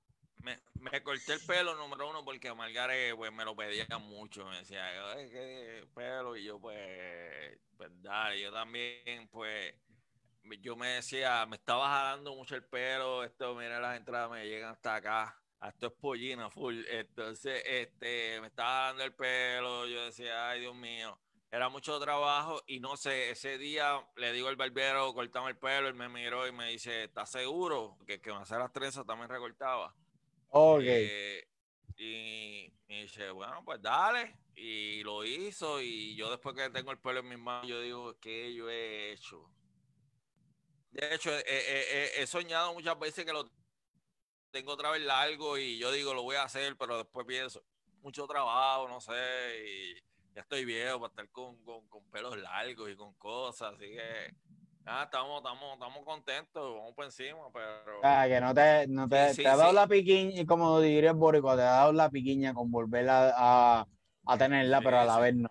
S2: me, me corté el pelo número uno porque Margare pues me lo pedía mucho, me decía, "Ay, qué pelo, y yo pues, pues dale, yo también pues, yo me decía, me estaba jalando mucho el pelo, esto, mira las entradas me llegan hasta acá, esto es pollina full, entonces, este, me estaba jalando el pelo, yo decía, ay Dios mío, era mucho trabajo y no sé, ese día le digo al barbero, cortame el pelo, él me miró y me dice, ¿estás seguro? Que que me hace las trenzas también recortaba.
S1: Ok.
S2: Eh, y, y dice, bueno, pues dale. Y lo hizo. Y yo después que tengo el pelo en mis manos, yo digo, ¿qué yo he hecho? De hecho, he, he- he- he soñado muchas veces que lo tengo otra vez largo y yo digo, lo voy a hacer, pero después pienso, mucho trabajo, no sé, y ya estoy viejo para estar con, con, con pelos largos y con cosas, así que, nada, estamos, estamos, estamos contentos, vamos por encima, pero...
S1: Ah, que no te, no te,
S2: Sí, sí,
S1: te ha dado
S2: sí.
S1: la piquiña, y como diría el boricua, te ha dado la piquiña con volver a, a, a tenerla, pero a la vez no.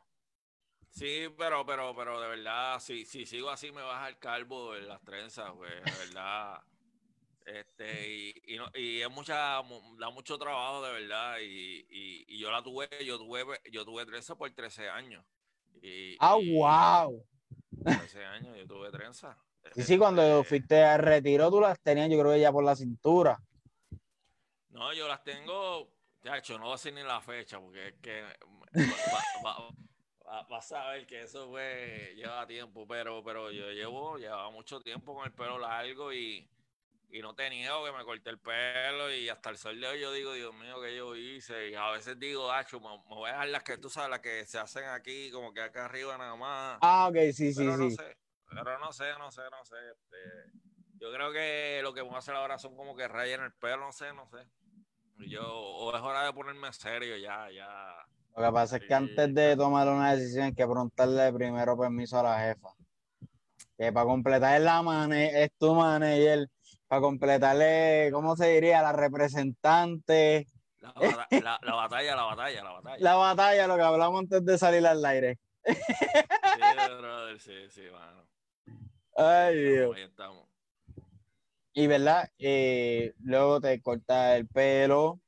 S2: Sí, pero, pero, pero de verdad, si, si sigo así me baja el calvo en las trenzas, pues, de verdad. Este, y, y, no- y es mucha, mu- da mucho trabajo, de verdad. Y, y, y yo la tuve, yo tuve, yo tuve trenza por 13 años. Y,
S1: Ah, wow.
S2: 13 años yo tuve trenza.
S1: Sí, sí, cuando
S2: Este,
S1: fuiste al retiro, tú las tenías, yo creo que ya por la cintura.
S2: No, yo las tengo, ya hecho, no voy a decir ni la fecha, porque es que va- va- vas a ver que eso fue, lleva tiempo, pero, pero yo llevo, llevaba mucho tiempo con el pelo largo y, y no te niego que me corté el pelo y hasta el sol de hoy yo digo, Dios mío, ¿qué yo hice? Y a veces digo, Acho, me, me voy a dejar las que tú sabes, las que se hacen aquí, como que acá arriba nada más.
S1: Ah, ok, sí, sí,
S2: Pero no
S1: sí.
S2: sé, pero no sé, no sé, no sé. Este, yo creo que lo que voy a hacer ahora son como que rayas en el pelo, no sé, no sé. Yo, o es hora de ponerme serio ya, ya.
S1: Lo que pasa es que antes de tomar una decisión hay que preguntarle primero permiso a la jefa. Que para completar la mane es tu manager, para completarle, ¿cómo se diría? La representante,
S2: La, bata- la- la batalla, la batalla, la batalla.
S1: la batalla, lo que hablamos antes de salir al aire.
S2: Sí, brother, sí, sí, mano.
S1: Ay, Dios.
S2: estamos, ahí estamos.
S1: Y verdad, Eh, luego te cortas el pelo.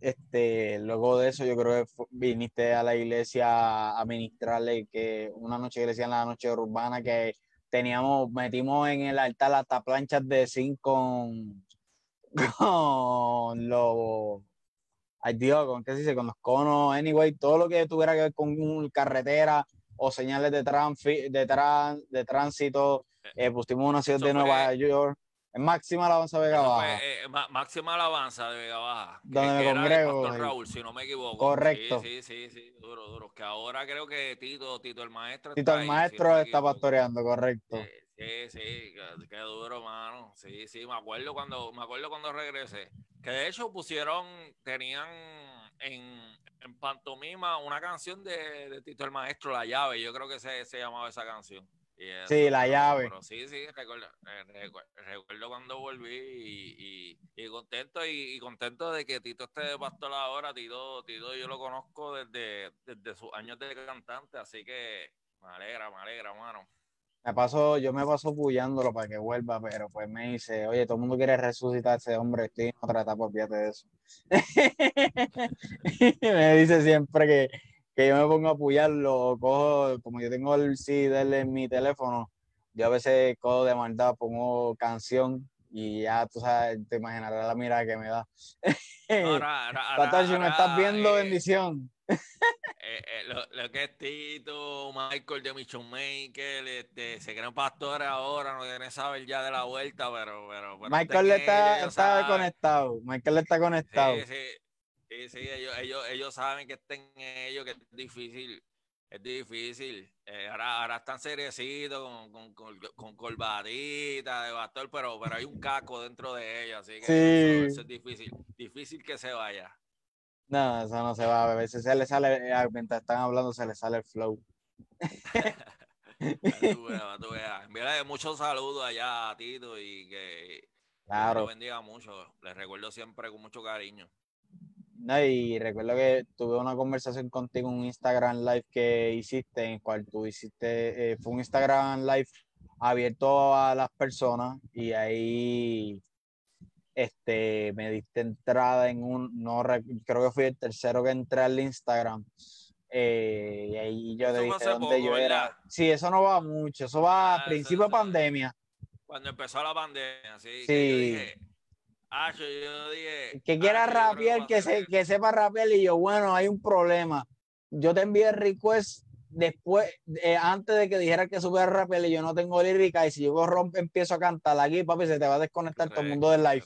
S1: Este, luego de eso, yo creo que viniste a la iglesia a ministrarle que una noche que le decían la noche urbana que teníamos, metimos en el altar hasta planchas de zinc con, con los, ay Dios, con qué se dice, con los conos, anyway, todo lo que tuviera que ver con carretera o señales de, de, tran- de tránsito, eh, pusimos una ciudad de Nueva York, en máxima alabanza Vega Baja.
S2: fue, eh, ma- máxima alabanza de Vega Baja. que-
S1: Donde me
S2: que era del
S1: congrego,
S2: Pastor
S1: sí.
S2: Raúl, si no me equivoco.
S1: Correcto.
S2: Sí, sí, sí, sí, duro, duro. Que ahora creo que Tito, Tito el maestro.
S1: Tito
S2: está
S1: el
S2: ahí, si no
S1: maestro
S2: me
S1: está pastoreando, correcto.
S2: Sí, sí, qué, qué duro, mano. Sí, sí, me acuerdo cuando, me acuerdo cuando regresé. Que de hecho pusieron, tenían en, en pantomima una canción de, Tito el Maestro, La Llave. Yo creo que se, se llamaba esa canción.
S1: Sí, La Llave.
S2: sí, sí, recuerdo, eh, recuerdo, cuando volví y, contento y, contento de que Tito esté de pastor ahora. Tito, Tito yo lo conozco desde, desde sus años de cantante, así que me alegra, me alegra, mano.
S1: Me paso, yo me paso puyándolo para que vuelva, pero pues me dice, oye, todo el mundo quiere resucitar a ese hombre, estoy otra etapa, fíjate de eso. me dice siempre que, que, yo me pongo a apoyarlo, cojo, como yo tengo el CD en mi teléfono, yo a veces cojo de maldad, pongo canción y ya tú sabes, te imaginarás la mirada que me da.
S2: Ahora, ahora,
S1: me estás viendo, bendición.
S2: Eh, eh, lo, que es Tito, Michael de Mission Maker, este, se creen pastores ahora, no quieren saber ya de la vuelta, pero. pero,
S1: Michael está, está conectado. Michael está conectado.
S2: Sí, sí, sí, ellos, ellos, ellos saben que estén en ellos, que es difícil. Es difícil. Eh, ahora, ahora están seriecitos con, con, con, con corbatita de pastor, pero, pero hay un caco dentro de ellos, así que eso es difícil. Difícil que se vaya.
S1: No, eso no se va a veces se le sale, eh, mientras están hablando, se le sale el flow.
S2: Envíale muchos saludos allá a Tito y que claro. lo bendiga mucho. Les recuerdo siempre con mucho cariño.
S1: No, y recuerdo que tuve una conversación contigo en un Instagram Live que hiciste, en el cual tú hiciste, eh, fue un Instagram Live abierto a las personas y ahí este, me diste entrada en un, no creo que fui el tercero que entré al Instagram. Eh, y ahí yo dije dónde yo era. Sí, eso no va mucho, eso va a ah, principio de pandemia.
S2: Cuando empezó la pandemia, sí. sí. Que yo dije, ah, yo dije,
S1: que quiera ah, rapear, que, se, que sepa rapear, y yo, bueno, hay un problema. Yo te envié el request después, eh, antes de que dijera que supiera rapear y yo no tengo lírica, y si yo rompo, empiezo a cantar aquí, papi, se te va a desconectar todo el mundo del live.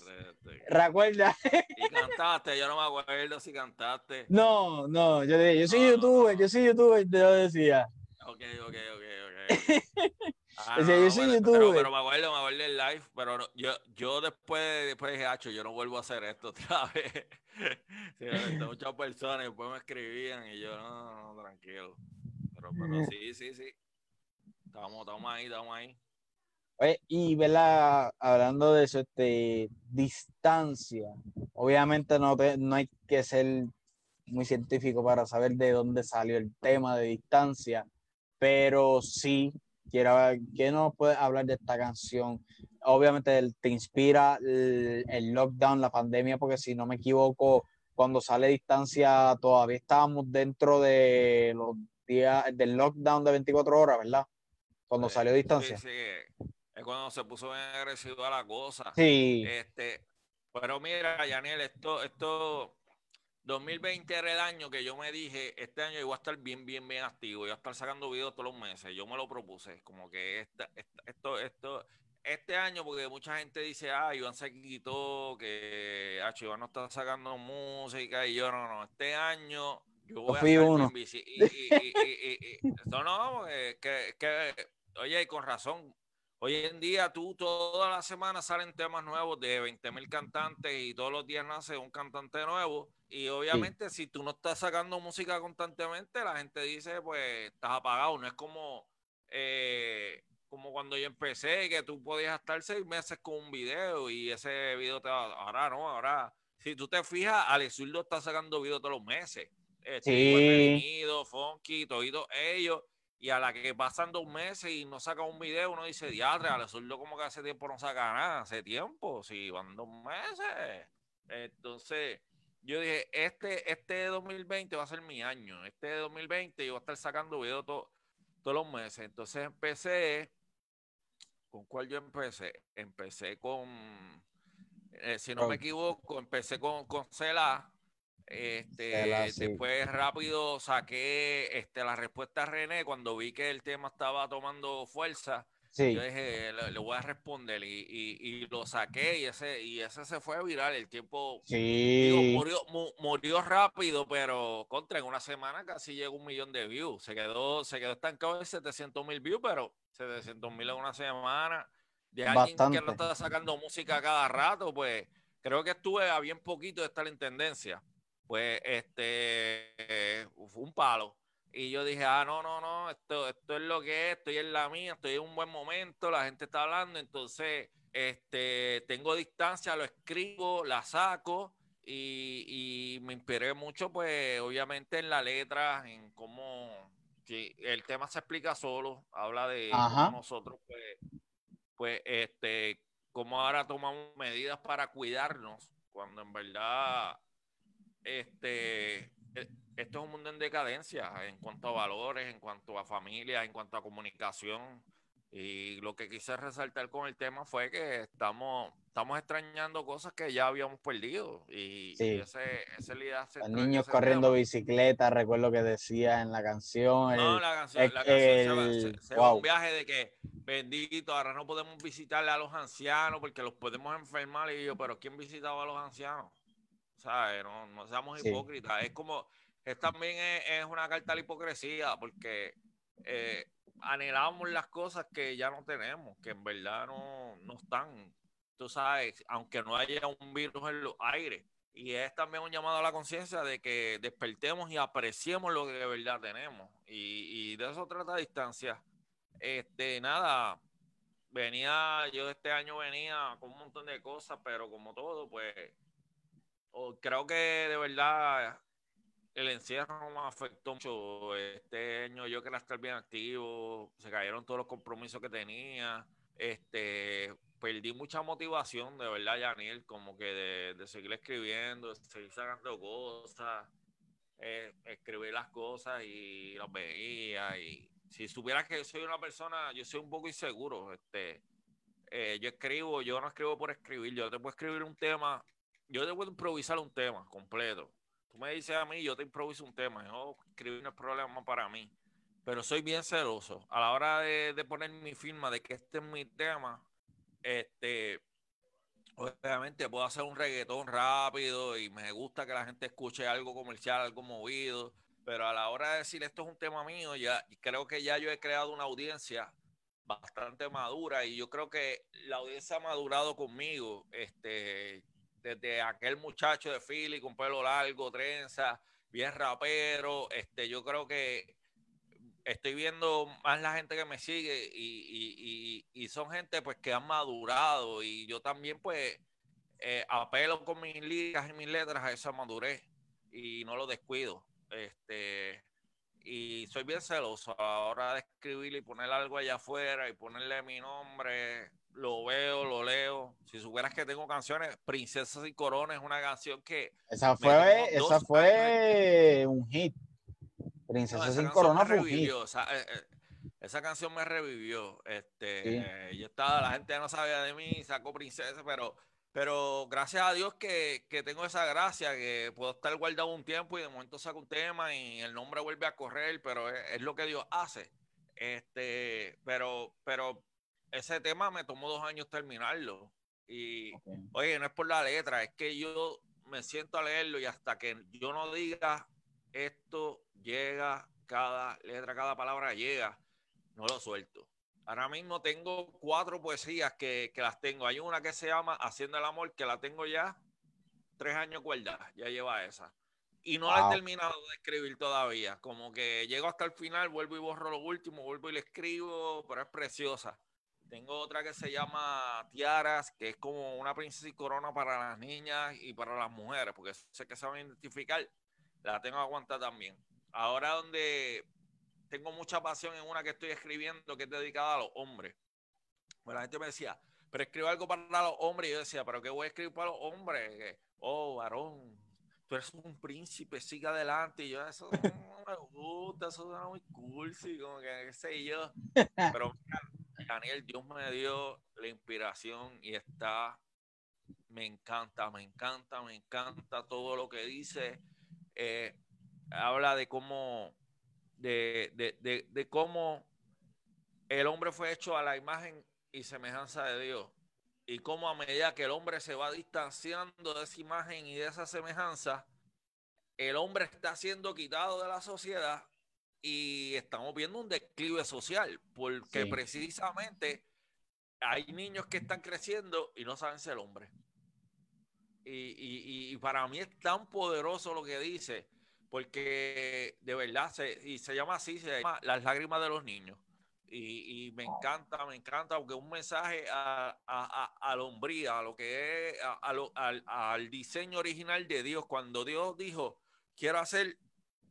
S1: ¿Recuerda?
S2: Y cantaste, yo no me acuerdo si cantaste.
S1: No, no, yo dije, yo soy youtuber, yo soy youtuber, te lo decía.
S2: Ok, ok, ok, ok.
S1: Ah, yo soy youtuber.
S2: Pero, me acuerdo, me acuerdo del live, pero yo, yo después, después dije, Hacho, yo no vuelvo a hacer esto otra vez. sí, muchas personas después me escribían y yo, no, no, tranquilo. Pero, pero sí, sí, sí. Estamos, estamos ahí, estamos ahí
S1: y ¿verdad? hablando de eso, este, distancia. Obviamente no, no hay que ser muy científico para saber de dónde salió el tema de distancia, pero sí, quiero ¿qué nos puede hablar de esta canción? Obviamente te inspira el, el, lockdown, la pandemia, porque si no me equivoco, cuando sale distancia todavía estábamos dentro de los días del lockdown de 24 horas, ¿verdad? Cuando salió distancia.
S2: Sí, sí cuando se puso bien agresiva la cosa.
S1: Sí.
S2: Este, pero mira, Yaniel, esto, esto 2020 era el año que yo me dije, este año iba a estar bien, bien, bien activo, iba a estar sacando videos todos los meses. Yo me lo propuse, como que esta, esto, esto, este año, porque mucha gente dice, ah, Iván se quitó, que ah, Iván no está sacando música, y yo no, no, este año yo voy a
S1: estar uno.
S2: Y, y, y, no, no, que, que, oye, y con razón, Hoy en día tú todas las semanas salen temas nuevos de 20 mil cantantes y todos los días nace un cantante nuevo. Y obviamente si tú no estás sacando música constantemente, la gente dice, pues estás apagado. No es como, eh, como cuando yo empecé, que tú podías estar seis meses con un video y ese video te va... Ahora no, ahora... Si tú te fijas, Alex Zurdo está sacando videos todos los meses. Este, sí. Funky, todos ellos y a la que pasan dos meses y no saca un video, uno dice, diadre, a lo como que hace tiempo no saca nada, hace tiempo, si van dos meses. Entonces, yo dije, este, este 2020 va a ser mi año, este 2020 yo voy a estar sacando videos todos los meses. Entonces empecé, ¿con cuál yo empecé? Empecé con, eh, si no me equivoco, empecé con, con Cela este, Después rápido saqué este, la respuesta a René cuando vi que el tema estaba tomando fuerza. Yo dije, le, voy a responder y, y, lo saqué y ese, y ese se fue viral. El tiempo murió, murió, rápido, pero contra en una semana casi llegó un millón de views. Se quedó, se quedó estancado en 700 mil views, pero 700 mil en una semana. De alguien que no está sacando música cada rato, pues creo que estuve a bien poquito de estar en tendencia. Pues este fue un palo. Y yo dije, ah, no, no, no, esto, esto es lo que es, estoy en la mía, estoy en un buen momento, la gente está hablando, entonces este, tengo distancia, lo escribo, la saco y, me inspiré mucho, pues, obviamente en la letra, en cómo el tema se explica solo, habla de nosotros, pues, pues, este, cómo ahora tomamos medidas para cuidarnos, cuando en verdad, este, e, esto es un mundo en decadencia en cuanto a valores, en cuanto a familia, en cuanto a comunicación. Y lo que quise resaltar con el tema fue que estamos, estamos extrañando cosas que ya habíamos perdido. Y, ese, ese
S1: Los niños corriendo bicicleta, recuerdo que decía en la canción.
S2: no, la canción, la canción se, va, un viaje de que, bendito, ahora no podemos visitarle a los ancianos porque los podemos enfermar. Y yo, pero ¿quién visitaba a los ancianos? ¿Sabes? No, no seamos hipócritas. Es como, es también es, una carta a la hipocresía porque... Eh, anhelamos las cosas que ya no tenemos, que en verdad no, no están. Tú sabes, aunque no haya un virus en los aires. Y es también un llamado a la conciencia de que despertemos y apreciemos lo que de verdad tenemos. Y, de eso trata distancia. Este, nada, venía, yo este año venía con un montón de cosas, pero como todo, pues, creo que de verdad el encierro me afectó mucho. Este año yo quería estar bien activo, se cayeron todos los compromisos que tenía. Este, perdí mucha motivación, de verdad, Yaniel, como que de, seguir escribiendo, de seguir sacando cosas, eh, escribir las cosas y las veía. Y si supieras que soy una persona, yo soy un poco inseguro. Este, eh, yo escribo, yo no escribo por escribir, yo te puedo escribir un tema, yo puedo improvisar un tema completo Tú me dices a mí, yo te improviso un tema, yo escribir no es problema para mí, pero soy bien celoso. A la hora de, poner mi firma de que este es mi tema, este, obviamente puedo hacer un reggaetón rápido y me gusta que la gente escuche algo comercial, algo movido, pero a la hora de decir esto es un tema mío, ya creo que ya yo he creado una audiencia bastante madura y yo creo que la audiencia ha madurado conmigo. Este, desde aquel muchacho de Philly con pelo largo, trenza, bien rapero, este, yo creo que estoy viendo más la gente que me sigue y, son gente pues que han madurado y yo también pues eh, apelo con mis ligas y mis letras a esa madurez y no lo descuido. Este, y soy bien celoso ahora de escribir y poner algo allá afuera y ponerle mi nombre lo veo, lo leo. Si supieras que tengo canciones, Princesas y Corona es una canción que.
S1: Esa fue, esa fue un hit. Princesas y Corona fue un hit.
S2: Eh, eh, esa, canción me revivió. Este, yo estaba, la gente no sabía de mí, sacó Princesa, pero, pero gracias a Dios que, que, tengo esa gracia, que puedo estar guardado un tiempo y de momento saco un tema y el nombre vuelve a correr, pero es, es lo que Dios hace. Este, pero, pero ese tema me tomó dos años terminarlo. Y, oye, no es por la letra, es que yo me siento a leerlo y hasta que yo no diga esto llega, cada letra, cada palabra llega, no lo suelto. Ahora mismo tengo cuatro poesías que, las tengo. Hay una que se llama Haciendo el Amor, que la tengo ya tres años cuerda, ya lleva esa. Y no la he terminado de escribir todavía. Como que llego hasta el final, vuelvo y borro lo último, vuelvo y le escribo, pero es preciosa. Tengo otra que se llama Tiaras, que es como una princesa y corona para las niñas y para las mujeres, porque sé que saben identificar, la tengo aguantada también. Ahora donde tengo mucha pasión en una que estoy escribiendo que es dedicada a los hombres. Pues la gente me decía, pero escribo algo para los hombres. Y yo decía, pero ¿qué voy a escribir para los hombres? Oh, varón, tú eres un príncipe, sigue adelante. Y yo, eso no me gusta, eso suena muy cursi, como que qué sé yo. Pero Daniel, Dios me dio la inspiración y está, me encanta, me encanta, me encanta todo lo que dice. Eh, habla de cómo, de, de, de, cómo el hombre fue hecho a la imagen y semejanza de Dios. Y cómo a medida que el hombre se va distanciando de esa imagen y de esa semejanza, el hombre está siendo quitado de la sociedad y estamos viendo un declive social porque precisamente hay niños que están creciendo y no saben ser hombres. Y, para mí es tan poderoso lo que dice, porque de verdad, se, y se llama así, se llama Las lágrimas de los niños. Y, me encanta, me encanta, porque un mensaje a, a, a, la hombría, a lo que es, al, al diseño original de Dios. Cuando Dios dijo, quiero hacer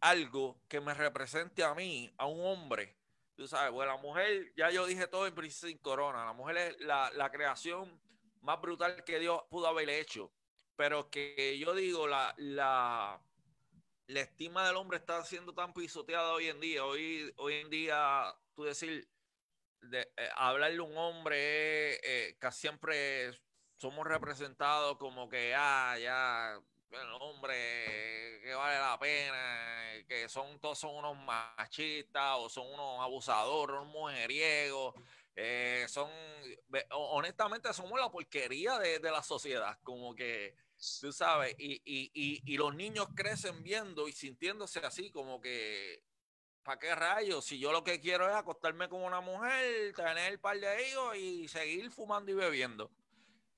S2: algo que me represente a mí, a un hombre. Tú sabes, pues la mujer, ya yo dije todo en Princesa sin Corona, la mujer es la, la creación más brutal que Dios pudo haber hecho. Pero que yo digo, la, la, la estima del hombre está siendo tan pisoteada hoy en día. Hoy, hoy en día, tú decir, de, eh, hablarle a un hombre, eh, casi siempre somos representados como que, ah, ya, el hombre que vale la pena, que son todos son unos machistas o son unos abusadores, unos mujeriegos. Eh, son, honestamente, somos la porquería de, de la sociedad, como que Tú sabes, y, y, y, y, los niños crecen viendo y sintiéndose así, como que, ¿para qué rayos? Si yo lo que quiero es acostarme con una mujer, tener el par de hijos y seguir fumando y bebiendo.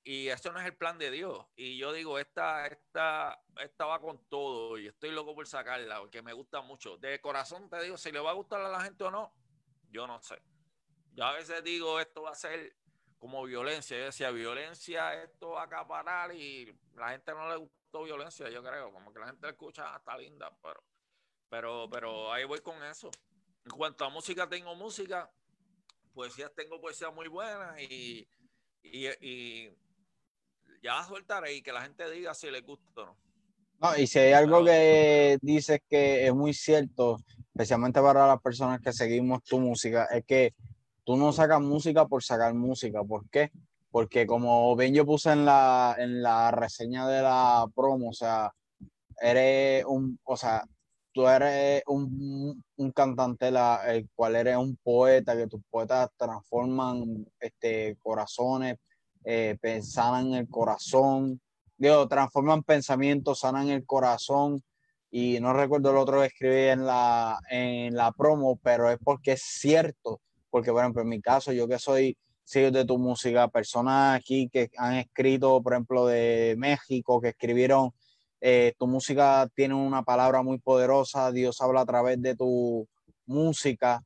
S2: Y eso no es el plan de Dios. Y yo digo, esta, esta, esta va con todo y estoy loco por sacarla porque me gusta mucho. De corazón te digo, si le va a gustar a la gente o no, yo no sé. Yo a veces digo, esto va a ser como violencia. Yo decía, violencia, esto va a acaparar y la gente no le gustó violencia, yo creo. Como que la gente escucha, hasta ah, linda, pero, pero, pero ahí voy con eso. En cuanto a música, tengo música. Poesías, tengo poesía muy buena y, y ya soltaré y que la gente diga si le gusta o no.
S1: No, y si hay algo que dices que es muy cierto, especialmente para las personas que seguimos tu música, es que tú no sacas música por sacar música. ¿Por qué? Porque como bien yo puse en la, en la reseña de la promo, o sea, eres un, o sea, tú eres un, un cantante, la, el cual eres un poeta, que tus poetas transforman este, corazones, eh, sanan el corazón, digo, transforman pensamientos, sanan el corazón. Y no recuerdo el otro que escribí en la, en la promo, pero es porque es cierto porque por ejemplo en mi caso, yo que soy seguidor de tu música, personas aquí que han escrito, por ejemplo, de México, que escribieron, eh, tu música tiene una palabra muy poderosa, Dios habla a través de tu música,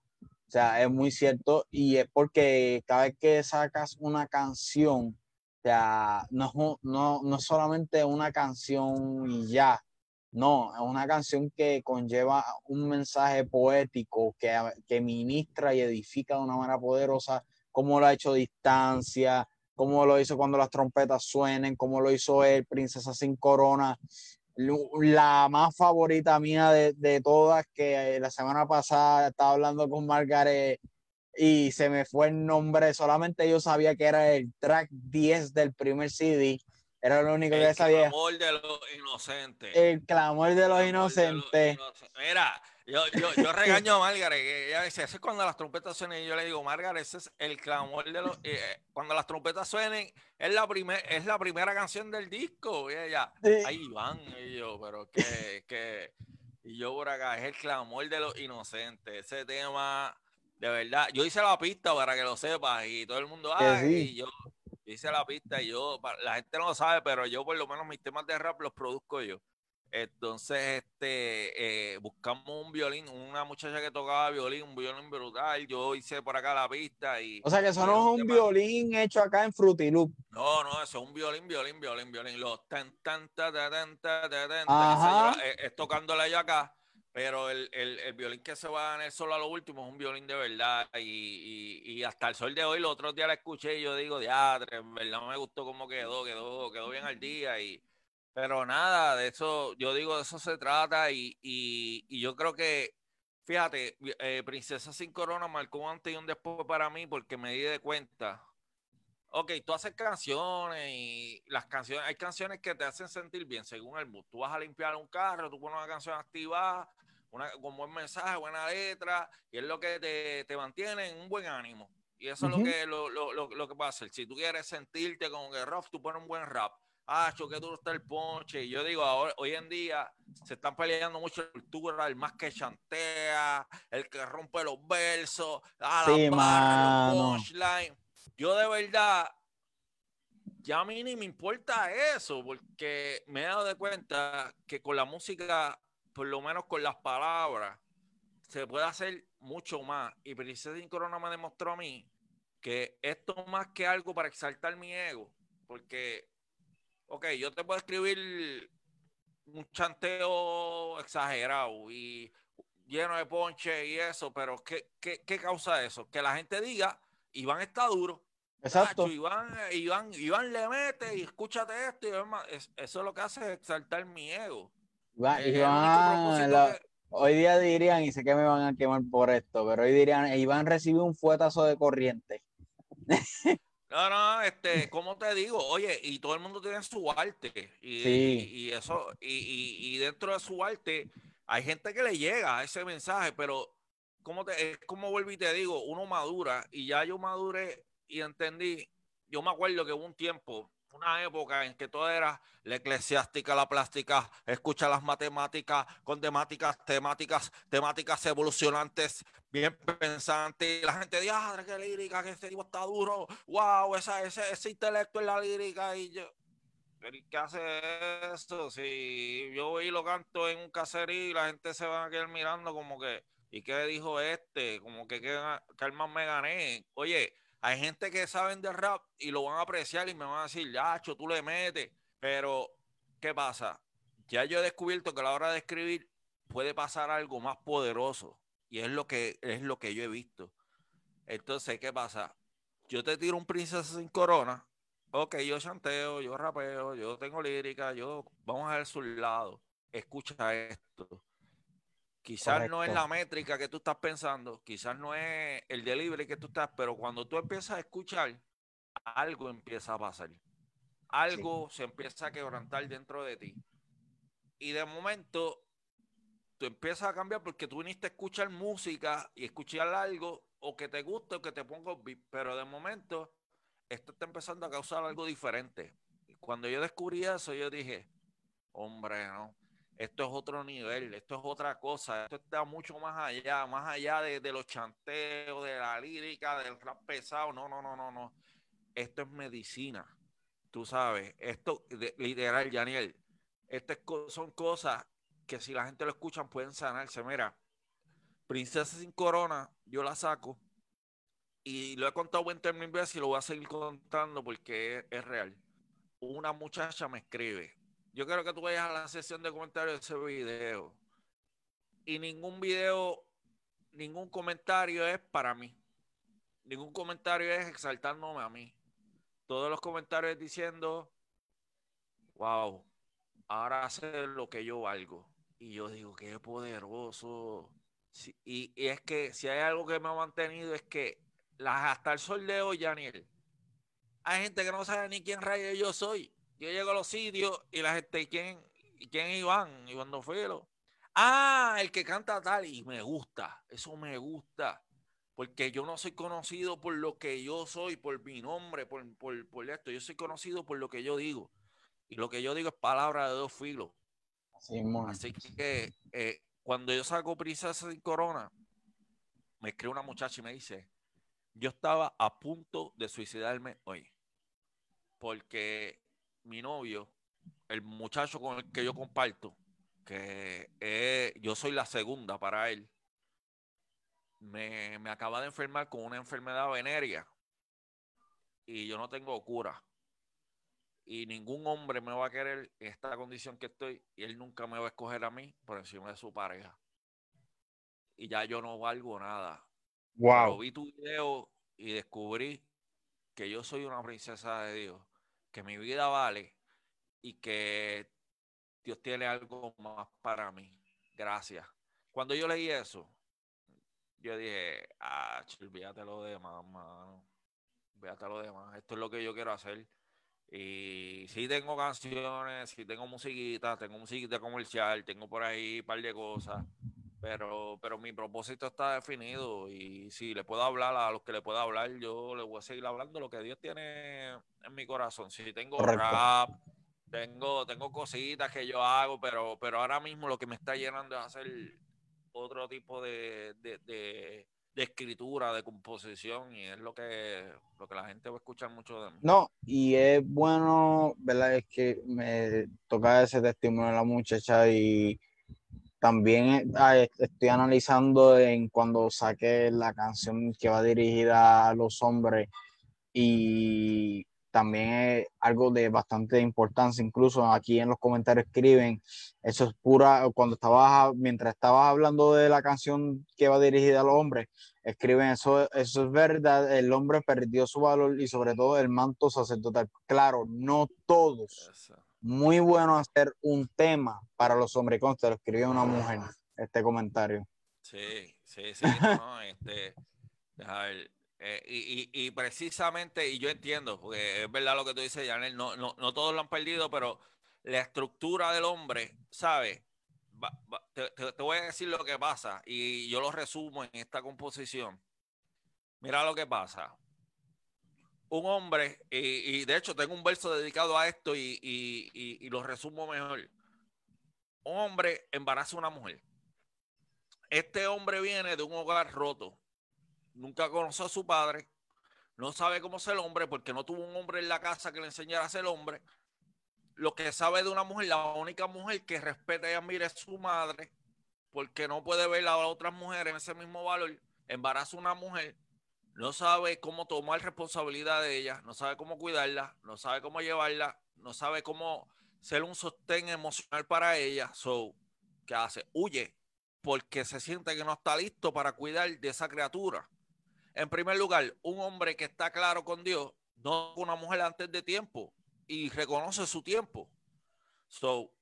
S1: o sea, es muy cierto y es porque cada vez que sacas una canción, o sea, no, no, no solamente una canción y ya, no, es una canción que conlleva un mensaje poético que, que ministra y edifica de una manera poderosa, como lo ha hecho Distancia, como lo hizo cuando las trompetas suenen, como lo hizo él, Princesa sin Corona. La más favorita mía de, de todas, que la semana pasada estaba hablando con Margaret y se me fue el nombre, solamente yo sabía que era el track 10 del primer CD era lo único que sabía.
S2: El clamor de los inocentes.
S1: El clamor de los inocentes.
S2: Mira, yo, yo, yo, regaño a Margaret, que ella dice, eso es cuando las trompetas suenen, y yo le digo, Margaret, ese es el clamor de los... Eh, cuando las trompetas suenen, es la, primer, es la primera canción del disco, y ella, ahí van, y yo, pero que, que... Y yo por acá, es el clamor de los inocentes, ese tema, de verdad, yo hice la pista para que lo sepas, y todo el mundo, ay, y yo hice la pista y yo, la gente no lo sabe, pero yo por lo menos mis temas de rap los produzco yo. Entonces, este, eh, buscamos un violín, una muchacha que tocaba violín, un violín brutal. Yo hice por acá la pista y.
S1: O sea que eso no es un violín hecho acá en Fruity Loop.
S2: No, no, eso es un violín, violín, violín, violín. Los tan, tan, tan, tan, tan, tan, es tocándole yo acá. Pero el, el, el, violín que se va en el solo a lo último es un violín de verdad. Y, y, y hasta el sol de hoy, los otros días la escuché y yo digo, diadre, en verdad me gustó cómo quedó, quedó, quedó bien al día. Y, pero nada, de eso, yo digo, de eso se trata. Y, y, y yo creo que, fíjate, eh, Princesa sin Corona marcó un antes y un después para mí porque me di de cuenta. Ok, tú haces canciones y las canciones, hay canciones que te hacen sentir bien según el mood. Tú vas a limpiar un carro, tú pones una canción activada una, con buen mensaje, buena letra, y es lo que te, te mantiene en un buen ánimo. Y eso es lo que, lo, lo, lo, lo, que va a hacer. Si tú quieres sentirte como que rough, tú pones un buen rap. Ah, que duro está el ponche. Y yo digo, ahora, hoy en día se están peleando mucho la cultura, el más que chantea, el que rompe los versos, ah, la
S1: sí,
S2: Yo de verdad ya a mí ni me importa eso, porque me he dado de cuenta que con la música, por lo menos con las palabras, se puede hacer mucho más. Y Princesa Sin Corona me demostró a mí que esto más que algo para exaltar mi ego, porque, ok, yo te puedo escribir un chanteo exagerado y lleno de ponche y eso, pero ¿qué, qué, qué causa eso? Que la gente diga, Iván está duro.
S1: Exacto.
S2: Iván, Iván, Iván le mete y escúchate esto. Y eso es lo que hace exaltar mi ego.
S1: Iván, hoy día dirían, y sé que me van a quemar por esto, pero hoy dirían, Iván recibió un fuetazo de corriente.
S2: No, no, este, ¿cómo te digo? Oye, y todo el mundo tiene su arte. Y,
S1: sí.
S2: y, eso, y, y, dentro de su arte, hay gente que le llega a ese mensaje, pero como te, es como vuelvo y te digo, uno madura, y ya yo maduré y entendí. Yo me acuerdo que hubo un tiempo, una época en que todo era la eclesiástica, la plástica, escucha las matemáticas con temáticas, temáticas, temáticas evolucionantes, bien pensantes. Y la gente dice, ah, qué lírica, que este tipo está duro, wow, esa, ese, ese intelecto en la lírica. Y yo, ¿qué hace esto? Si yo voy y lo canto en un caserío y la gente se va a quedar mirando como que, ¿y qué dijo este? Como que, ¿qué, qué más me gané? Oye, hay gente que saben de rap y lo van a apreciar y me van a decir, Yacho, tú le metes. Pero, ¿qué pasa? Ya yo he descubierto que a la hora de escribir puede pasar algo más poderoso. Y es lo que, es lo que yo he visto. Entonces, ¿qué pasa? Yo te tiro un princesa sin corona. Ok, yo chanteo, yo rapeo, yo tengo lírica, yo vamos a ver su lado. Escucha esto. Quizás no es la métrica que tú estás pensando, quizás no es el delivery que tú estás, pero cuando tú empiezas a escuchar, algo empieza a pasar. Algo se empieza a quebrantar dentro de ti. Y de momento, tú empiezas a cambiar porque tú viniste a escuchar música y escuchar algo o que te guste o que te ponga beat, pero de momento esto está empezando a causar algo diferente. Cuando yo descubrí eso, yo dije, hombre, no esto es otro nivel, esto es otra cosa, esto está mucho más allá, más allá de, los chanteos, de la lírica, del rap pesado, no, no, no, no, no. Esto es medicina, tú sabes, esto, literal, Daniel, estas son cosas que si la gente lo escucha pueden sanarse. Mira, Princesa sin Corona, yo la saco y lo he contado buen término veces y lo voy a seguir contando porque es real. Una muchacha me escribe, yo quiero que tú vayas a la sesión de comentarios de ese video. Y ningún video, ningún comentario es para mí. Ningún comentario es exaltándome a mí. Todos los comentarios diciendo, wow, ahora sé lo que yo valgo. Y yo digo, qué poderoso. y, es que si hay algo que me ha mantenido es que hasta el sol de hoy, Daniel, hay gente que no sabe ni quién rayo yo soy. Yo llego a los sitios y la gente, ¿quién, quién Iván? Iván Dofilo. Ah, el que canta tal. Y me gusta, eso me gusta. Porque yo no soy conocido por lo que yo soy, por mi nombre, por, por, esto. Yo soy conocido por lo que yo digo. Y lo que yo digo es palabra de dos filos. Así, que eh, cuando yo saco Princesa sin Corona, me escribe una muchacha y me dice, yo estaba a punto de suicidarme hoy. Porque mi novio, el muchacho con el que yo comparto, que yo soy la segunda para él, me, me acaba de enfermar con una enfermedad venérea y yo no tengo cura. Y ningún hombre me va a querer en esta condición que estoy y él nunca me va a escoger a mí por encima de su pareja. Y ya yo no valgo nada.
S1: Wow.
S2: vi tu video y descubrí que yo soy una princesa de Dios que mi vida vale y que Dios tiene algo más para mí. Gracias. Cuando yo leí eso, yo dije, ah, olvídate lo demás, mano. Olvídate lo demás. Esto es lo que yo quiero hacer. Y sí tengo canciones, sí tengo musiquita, tengo musiquita comercial, tengo por ahí un par de cosas. Pero, pero mi propósito está definido y si le puedo hablar a los que le puedo hablar, yo le voy a seguir hablando lo que Dios tiene en mi corazón. Si tengo rap, tengo, tengo cositas que yo hago, pero, pero ahora mismo lo que me está llenando es hacer otro tipo de, de escritura, de composición, y es lo que, lo que la gente va a escuchar mucho de mí.
S1: No, y es bueno, ¿verdad? Es que me toca ese testimonio de la muchacha y también eh, estoy analizando en cuando saqué la canción que va dirigida a los hombres y también algo de bastante importancia, incluso aquí en los comentarios escriben, eso es pura, cuando estabas, mientras estabas hablando de la canción que va dirigida a los hombres, escriben eso, eso es verdad, el hombre perdió su valor y sobre todo el manto sacerdotal. Claro, no todos. Muy bueno hacer un tema para los hombres, consta, lo escribió una mujer, este comentario.
S2: Sí, sí, sí, no, este, ver, eh, y, precisamente, y yo entiendo, porque es verdad lo que tú dices, Janel, no, no, no todos lo han perdido, pero la estructura del hombre, ¿sabes? te, voy a decir lo que pasa y yo lo resumo en esta composición. Mira lo que pasa. Un hombre, y, de hecho tengo un verso dedicado a esto y, y, lo resumo mejor. Un hombre embaraza a una mujer. Este hombre viene de un hogar roto nunca conoció a su padre, no sabe cómo ser hombre porque no tuvo un hombre en la casa que le enseñara a ser hombre. Lo que sabe de una mujer, la única mujer que respeta y admira es su madre, porque no puede ver a otras mujeres en ese mismo valor. Embaraza a una mujer, no sabe cómo tomar responsabilidad de ella, no sabe cómo cuidarla, no sabe cómo llevarla, no sabe cómo ser un sostén emocional para ella. So, ¿qué hace? Huye porque se siente que no está listo para cuidar de esa criatura. En primer lugar, un hombre que está claro con Dios, no una mujer antes de tiempo y reconoce su tiempo. So,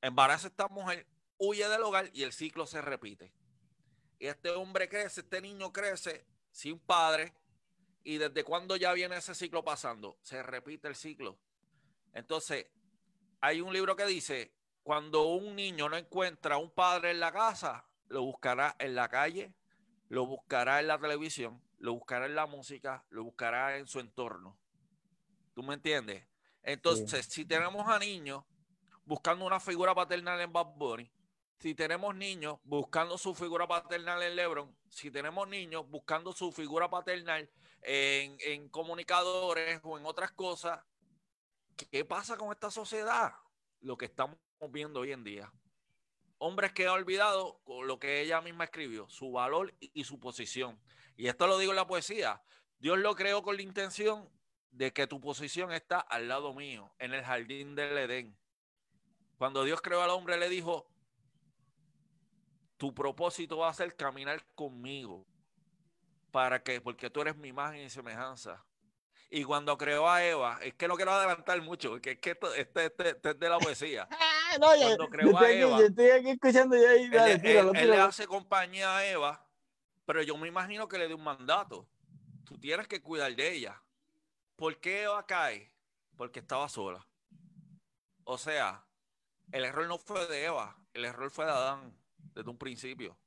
S2: embaraza a esta mujer, huye del hogar y el ciclo se repite. Y este hombre crece, este niño crece sin padre. ¿Y desde cuándo ya viene ese ciclo pasando? Se repite el ciclo. Entonces, hay un libro que dice, cuando un niño no encuentra un padre en la casa, lo buscará en la calle, lo buscará en la televisión, lo buscará en la música, lo buscará en su entorno. ¿Tú me entiendes? Entonces, si tenemos a niños buscando una figura paternal en Bad Bunny, si tenemos niños buscando su figura paternal en LeBron, si tenemos niños buscando su figura paternal en, en comunicadores o en otras cosas, ¿qué pasa con esta sociedad? Lo que estamos viendo hoy en día hombres que han olvidado lo que ella misma escribió, su valor y su posición. Y esto lo digo en la poesía. Dios lo creó con la intención de que tu posición está al lado mío, en el jardín del Edén. Cuando Dios creó al hombre, le dijo, tu propósito va a ser caminar conmigo. ¿Para qué? Porque tú eres mi imagen y semejanza. Y cuando creó a Eva, es que no quiero adelantar mucho, porque es que esto, este, este, este es de la poesía.
S1: no, cuando creó a Eva, yo estoy aquí escuchando ya
S2: él, le hace compañía a Eva, pero yo me imagino que le dio un mandato. Tú tienes que cuidar de ella. ¿Por qué Eva cae? Porque estaba sola. O sea, el error no fue de Eva, el error fue de Adán desde un principio.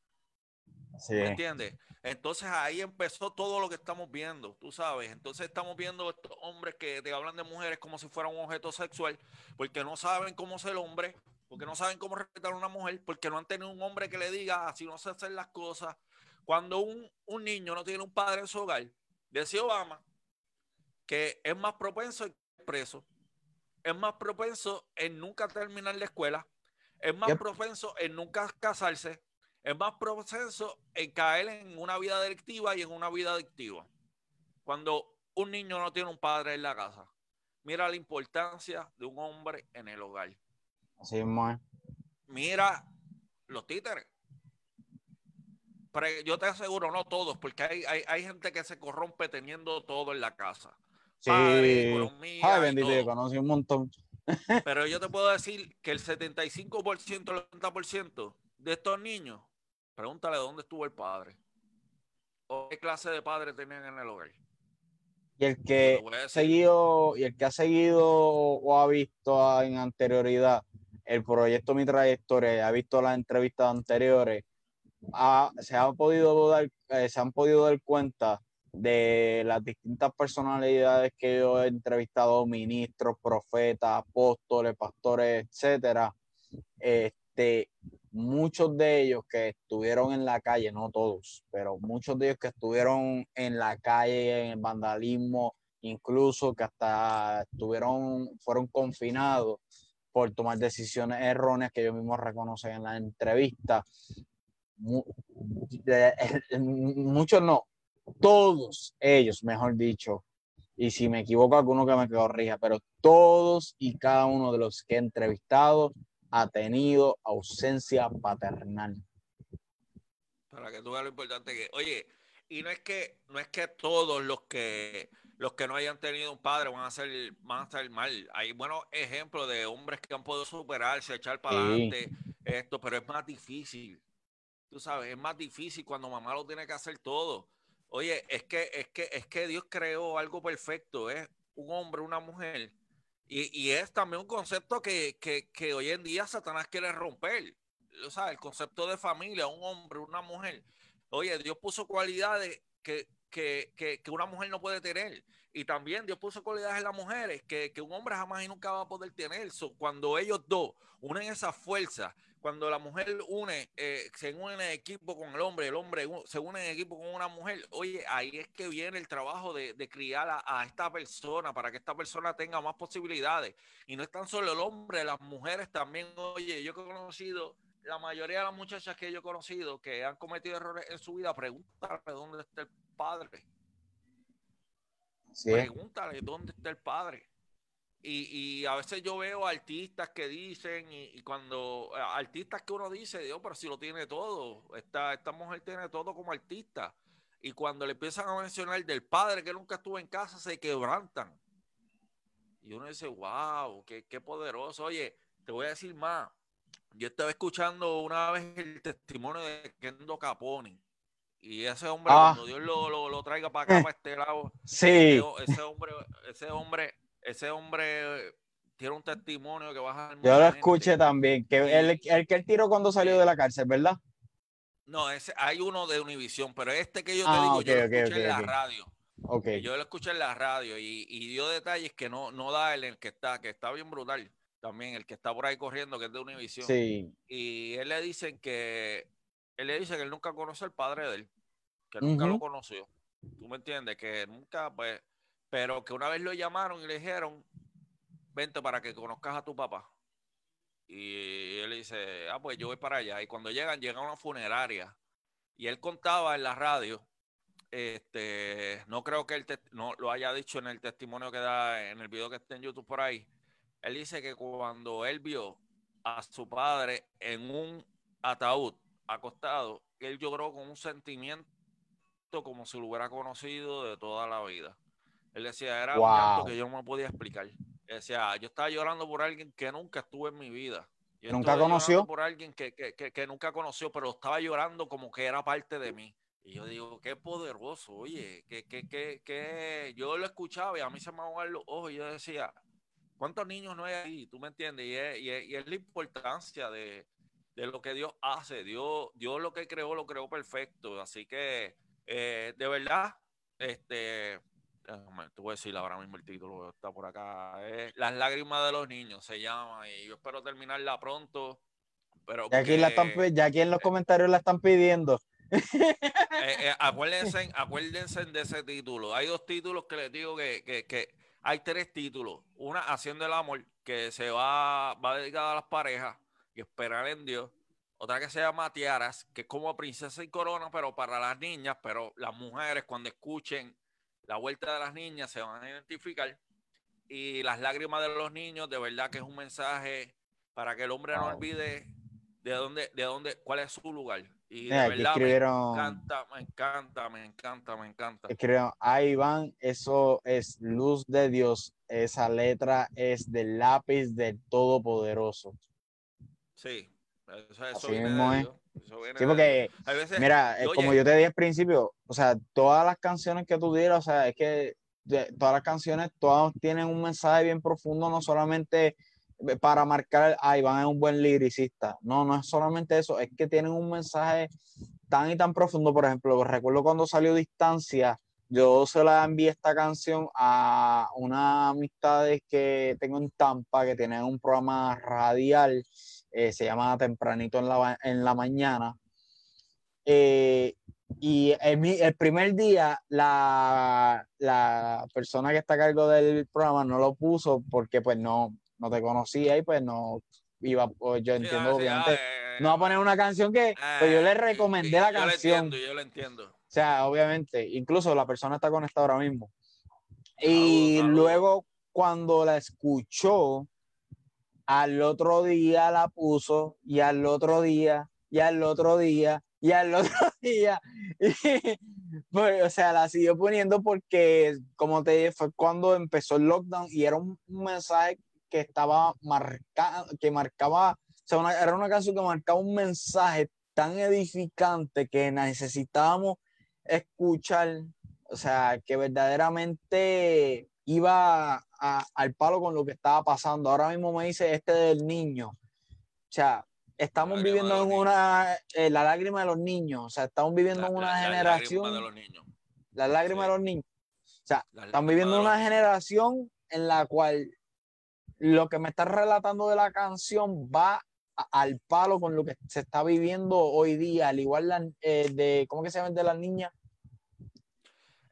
S2: ¿Me entiendes? Entonces ahí empezó todo lo que estamos viendo, tú sabes. Entonces estamos viendo estos hombres que te hablan de mujeres como si fueran un objeto sexual, porque no saben cómo ser hombre, porque no saben cómo respetar a una mujer, porque no han tenido un hombre que le diga así no se hacen las cosas. Cuando un, un niño no tiene un padre en su hogar, decía Obama que es más propenso a preso, es más propenso en nunca terminar la escuela, es más propenso en nunca casarse, es más proceso en caer en una vida delictiva y en una vida adictiva. Cuando un niño no tiene un padre en la casa, mira la importancia de un hombre en el hogar.
S1: Así es, muy.
S2: Mira los títeres. Pero yo te aseguro, no todos, porque hay, hay, gente que se corrompe teniendo todo en la casa.
S1: Sí, Ay, bendito, conocí un montón.
S2: Pero yo te puedo decir que el 75%, el 80% de estos niños Pregúntale dónde estuvo el padre. ¿O qué clase de padre tenían en el hogar?
S1: Y el que ha seguido, y el que ha seguido o ha visto en anterioridad el proyecto Mi Trayectoria, ha visto las entrevistas anteriores, se, ha podido dar, eh, se han podido dar cuenta de las distintas personalidades que yo he entrevistado, ministros, profetas, apóstoles, pastores, etcétera, este, muchos de ellos que estuvieron en la calle, no todos, pero muchos de ellos que estuvieron en la calle, en el vandalismo, incluso que hasta estuvieron, fueron confinados por tomar decisiones erróneas que ellos mismos reconocen en la entrevista. Muchos no, todos ellos, mejor dicho, y si me equivoco alguno que me corrija, pero todos y cada uno de los que he entrevistado ha tenido ausencia paternal.
S2: Para que tú veas lo importante que, oye, y no es que no es que todos los que los que no hayan tenido un padre van a ser van a estar mal. Hay buenos ejemplos de hombres que han podido superarse, echar para adelante esto, pero es más difícil. Tú sabes, es más difícil cuando mamá lo tiene que hacer todo. Oye, es que es que es que Dios creó algo perfecto, es un hombre, una mujer y, es también un concepto que, hoy en día Satanás quiere romper. O sea, el concepto de familia, un hombre, una mujer. Oye, Dios puso cualidades que, que, una mujer no puede tener. Y también Dios puso cualidades en las mujeres que, un hombre jamás y nunca va a poder tener. cuando ellos dos unen esa fuerza cuando la mujer une, eh, se une en equipo con el hombre, el hombre se une en equipo con una mujer, oye, ahí es que viene el trabajo de, criar a, esta persona para que esta persona tenga más posibilidades. Y no es tan solo el hombre, las mujeres también, oye, yo he conocido, la mayoría de las muchachas que yo he conocido que han cometido errores en su vida, pregúntale dónde está el padre. Pregúntale dónde está el padre. Y, a veces yo veo artistas que dicen, y, cuando eh, artistas que uno dice, Dios, pero si lo tiene todo, esta, esta mujer tiene todo como artista. Y cuando le empiezan a mencionar del padre que nunca estuvo en casa, se quebrantan. Y uno dice, wow, qué, qué poderoso. Oye, te voy a decir más. Yo estaba escuchando una vez el testimonio de Kendo Caponi. Y ese hombre, ah. cuando Dios lo, lo, traiga para acá, para este lado,
S1: sí.
S2: ese hombre, ese hombre ese hombre tiene un testimonio que baja
S1: Yo lo escuché también, que el, el, que él tiró cuando salió de la cárcel, ¿verdad?
S2: No, ese, hay uno de Univisión, pero este que yo te ah, digo, yo lo escuché en la radio.
S1: Okay.
S2: Yo lo escuché en la radio y, dio detalles que no, no da el, el que está, que está bien brutal. También el que está por ahí corriendo, que es de Univisión.
S1: Sí.
S2: Y él le dicen que él le dice que él nunca conoce al padre de él, que nunca lo conoció. ¿Tú me entiendes? Que nunca, pues, pero que una vez lo llamaron y le dijeron, vente para que conozcas a tu papá. Y él dice, ah, pues yo voy para allá. Y cuando llegan, llegan a una funeraria. Y él contaba en la radio, este, no creo que él no lo haya dicho en el testimonio que da en el video que está en YouTube por ahí. Él dice que cuando él vio a su padre en un ataúd acostado, él lloró con un sentimiento como si lo hubiera conocido de toda la vida. Él decía, era un llanto que yo no me podía explicar. Él decía, yo estaba llorando por alguien que nunca estuve en mi vida.
S1: ¿Nunca conoció?
S2: Por alguien que, que, que, nunca conoció, pero estaba llorando como que era parte de mí. Y yo digo, qué poderoso, oye, que, que, que, que yo lo escuchaba y a mí se me ahogaban los ojos y yo decía, ¿cuántos niños no hay ahí? ¿Tú me entiendes? Y es, y es, la importancia de, de, lo que Dios hace. Dios, Dios lo que creó, lo creó perfecto. Así que, eh, de verdad, este, te voy a decir ahora mismo el título, está por acá. Las lágrimas de los niños se llama y yo espero terminarla pronto. Pero
S1: ya, aquí la están, ya aquí en los comentarios la están pidiendo.
S2: Eh, eh, acuérdense, acuérdense de ese título. Hay dos títulos que les digo que, que, que, hay tres títulos. Una, Haciendo el Amor, que se va, va dedicada a las parejas y esperar en Dios. Otra que se llama Tiaras, que es como Princesa y Corona, pero para las niñas, pero las mujeres cuando escuchen la vuelta de las niñas se van a identificar y las lágrimas de los niños, de verdad que es un mensaje para que el hombre no olvide de dónde, de dónde, cuál es su lugar. Y de verdad me encanta, me encanta, me encanta, me encanta.
S1: Escribieron, ahí van, eso es luz de Dios. Esa letra es del lápiz del Todopoderoso.
S2: Sí, eso, eso viene de Dios.
S1: Sí, porque, mira, como yo te dije al principio, o sea, todas las canciones que tú dirás, o sea, es que todas las canciones, todas tienen un mensaje bien profundo, no solamente para marcar, ah, Iván es un buen liricista. No, no es solamente eso, es que tienen un mensaje tan y tan profundo. Por ejemplo, recuerdo cuando salió Distancia, yo se la envié esta canción a una amistades que tengo en Tampa que tienen un programa radial, eh, se llama Tempranito en la, en la mañana. Eh, y el, el, primer día la, la, persona que está a cargo del programa no lo puso porque pues no, no te conocía y pues no iba, pues, yo entiendo obviamente, eh, no va a poner una canción que pues yo le recomendé la canción.
S2: Yo entiendo, yo lo entiendo.
S1: O sea, obviamente, incluso la persona está conectada ahora mismo. Y luego cuando la escuchó, al otro día la puso y al otro día y al otro día y al otro día. pues, o sea, la siguió poniendo porque, como te dije, fue cuando empezó el lockdown y era un, mensaje que estaba marcado, que marcaba, o sea, era una canción que marcaba un mensaje tan edificante que necesitábamos escuchar, o sea, que verdaderamente iba al palo con lo que estaba pasando. Ahora mismo me dice este del niño. O sea, estamos viviendo en una, eh, la lágrima de los niños, o sea, estamos viviendo en una generación. La lágrima de los niños. La lágrima de los niños. O sea, estamos viviendo una generación en la cual lo que me está relatando de la canción va al palo con lo que se está viviendo hoy día, al igual eh, de, ¿cómo que se llama de las niñas?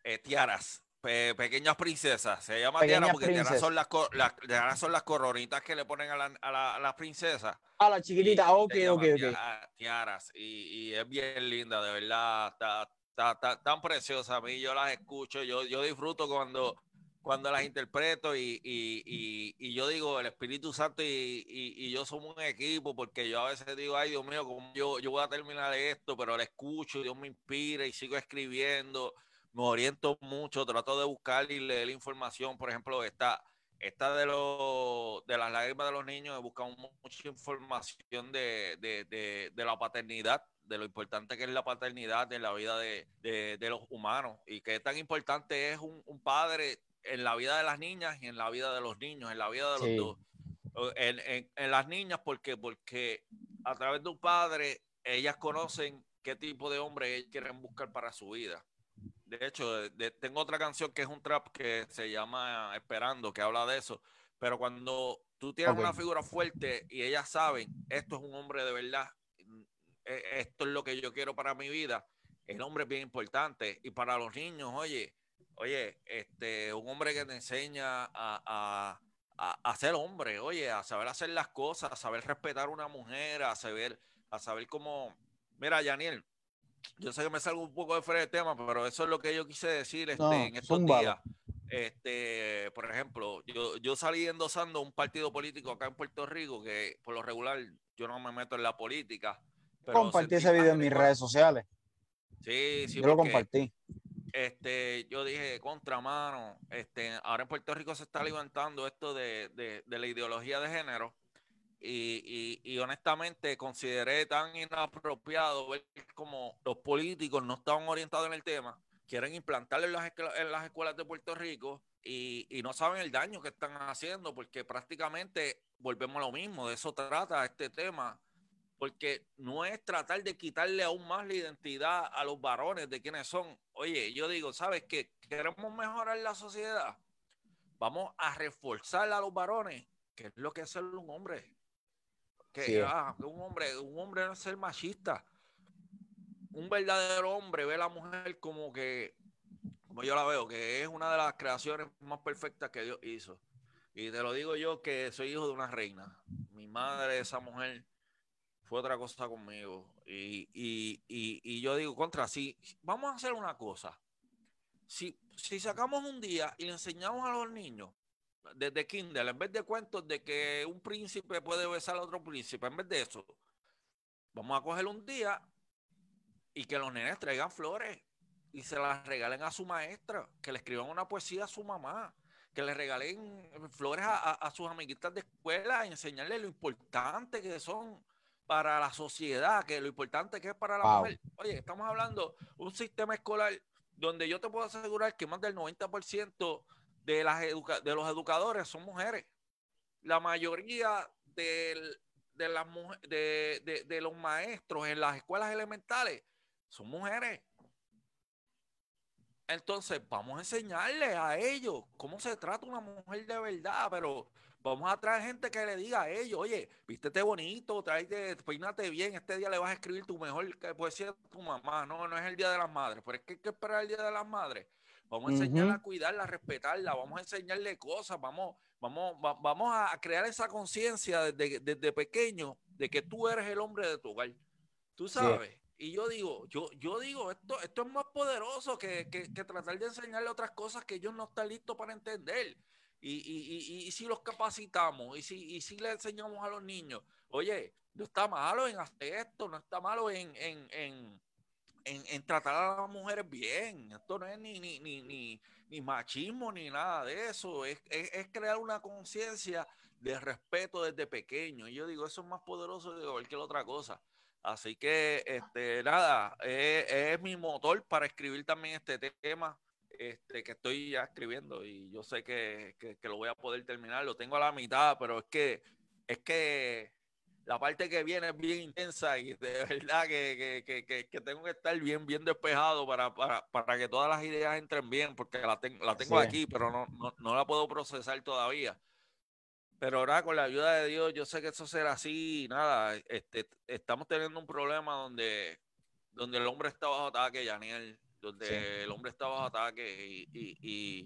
S2: Eh, tiaras pequeñas princesas. Se llama tiara porque tiaras son las, las, son las coronitas que le ponen a, la, a, las princesas.
S1: A la chiquitita, ok, ok, ok.
S2: Tiaras. Y, y, es bien linda, de verdad. Está, está, tan preciosa. A mí yo las escucho, yo, yo disfruto cuando, cuando las interpreto y, y, y, yo digo, el Espíritu Santo y, yo somos un equipo porque yo a veces digo, ay Dios mío, como yo, yo voy a terminar esto, pero la escucho, Dios me inspira y sigo escribiendo me oriento mucho, trato de buscar y leer información. Por ejemplo, esta, esta de, los de las lágrimas de los niños, he buscado mucha información de, de, de, la paternidad, de lo importante que es la paternidad en la vida de, los humanos y qué tan importante es un, un, padre en la vida de las niñas y en la vida de los niños, en la vida de los dos. En, en, en, las niñas, porque Porque a través de un padre, ellas conocen qué tipo de hombre quieren buscar para su vida. De hecho, tengo otra canción que es un trap que se llama Esperando, que habla de eso. Pero cuando tú tienes una figura fuerte y ellas saben, esto es un hombre de verdad, e, esto es lo que yo quiero para mi vida, el hombre es bien importante. Y para los niños, oye, oye, este, un hombre que te enseña a, a, ser hombre, oye, a saber hacer las cosas, a saber respetar a una mujer, a saber, a saber cómo. Mira, Yaniel, yo sé que me salgo un poco de fuera de tema, pero eso es lo que yo quise decir este, en estos días. Este, por ejemplo, yo, yo salí endosando un partido político acá en Puerto Rico que por lo regular yo no me meto en la política.
S1: compartí ese video en mis redes sociales.
S2: Sí, sí.
S1: Yo lo compartí.
S2: Este, yo dije, contramano, este, ahora en Puerto Rico se está levantando esto de, de, de la ideología de género y, honestamente consideré tan inapropiado ver como los políticos no estaban orientados en el tema, quieren implantarlo en las, en las escuelas de Puerto Rico y, y, no saben el daño que están haciendo, porque prácticamente volvemos a lo mismo, de eso trata este tema, porque no es tratar de quitarle aún más la identidad a los varones de quienes son. Oye, yo digo, ¿sabes qué? Queremos mejorar la sociedad. Vamos a reforzar a los varones, que es lo que es ser un hombre Ah, que, un hombre, un hombre no es ser machista. Un verdadero hombre ve a la mujer como que, como yo la veo, que es una de las creaciones más perfectas que Dios hizo. Y te lo digo yo que soy hijo de una reina. Mi madre, esa mujer, fue otra cosa conmigo. Y, y, y, y yo digo, contra, si vamos a hacer una cosa. Si, si sacamos un día y le enseñamos a los niños desde Kindle, en vez de cuentos de que un príncipe puede besar a otro príncipe, en vez de eso, vamos a coger un día y que los nenes traigan flores y se las regalen a su maestra, que le escriban una poesía a su mamá, que le regalen flores a, sus amiguitas de escuela y enseñarles lo importante que son para la sociedad, que lo importante que es para la mujer. Oye, estamos hablando de un sistema escolar donde yo te puedo asegurar que más del 90% de, las de los educadores son mujeres. La mayoría de, las, de, de, los maestros en las escuelas elementales son mujeres. Entonces, vamos a enseñarle a ellos cómo se trata una mujer de verdad, pero vamos a traer gente que le diga a ellos, oye, vístete bonito, tráete, peínate bien, este día le vas a escribir tu mejor poesía a tu mamá. No, no es el Día de las Madres, pero es que hay que esperar el Día de las Madres. Vamos a enseñarla a cuidarla, a respetarla, vamos a enseñarle cosas, vamos, vamos, vamos a crear esa conciencia desde, pequeño de que tú eres el hombre de tu hogar. Tú sabes. Y yo digo, yo, yo digo, esto, esto es más poderoso que, que, tratar de enseñarle otras cosas que ellos no están listos para entender. Y, y, y, si los capacitamos, y si, y si le enseñamos a los niños, oye, no está malo en hacer esto, no está malo en, en, en, en, tratar a las mujeres bien. Esto no es ni, ni, ni, ni, machismo ni nada de eso. Es, es, es crear una conciencia de respeto desde pequeño. Y yo digo, eso es más poderoso de cualquier otra cosa. Así que, este, nada, es, mi motor para escribir también este tema este, que estoy ya escribiendo y yo sé que, lo voy a poder terminar. Lo tengo a la mitad, pero es que, es que la parte que viene es bien intensa y de verdad que, tengo que estar bien, bien despejado para, para, que todas las ideas entren bien, porque la, la tengo aquí, pero no, no la puedo procesar todavía. Pero ahora con la ayuda de Dios, yo sé que eso será así. Nada, este, estamos teniendo un problema donde, donde el hombre está bajo ataque, Daniel, donde el hombre está bajo ataque y, y,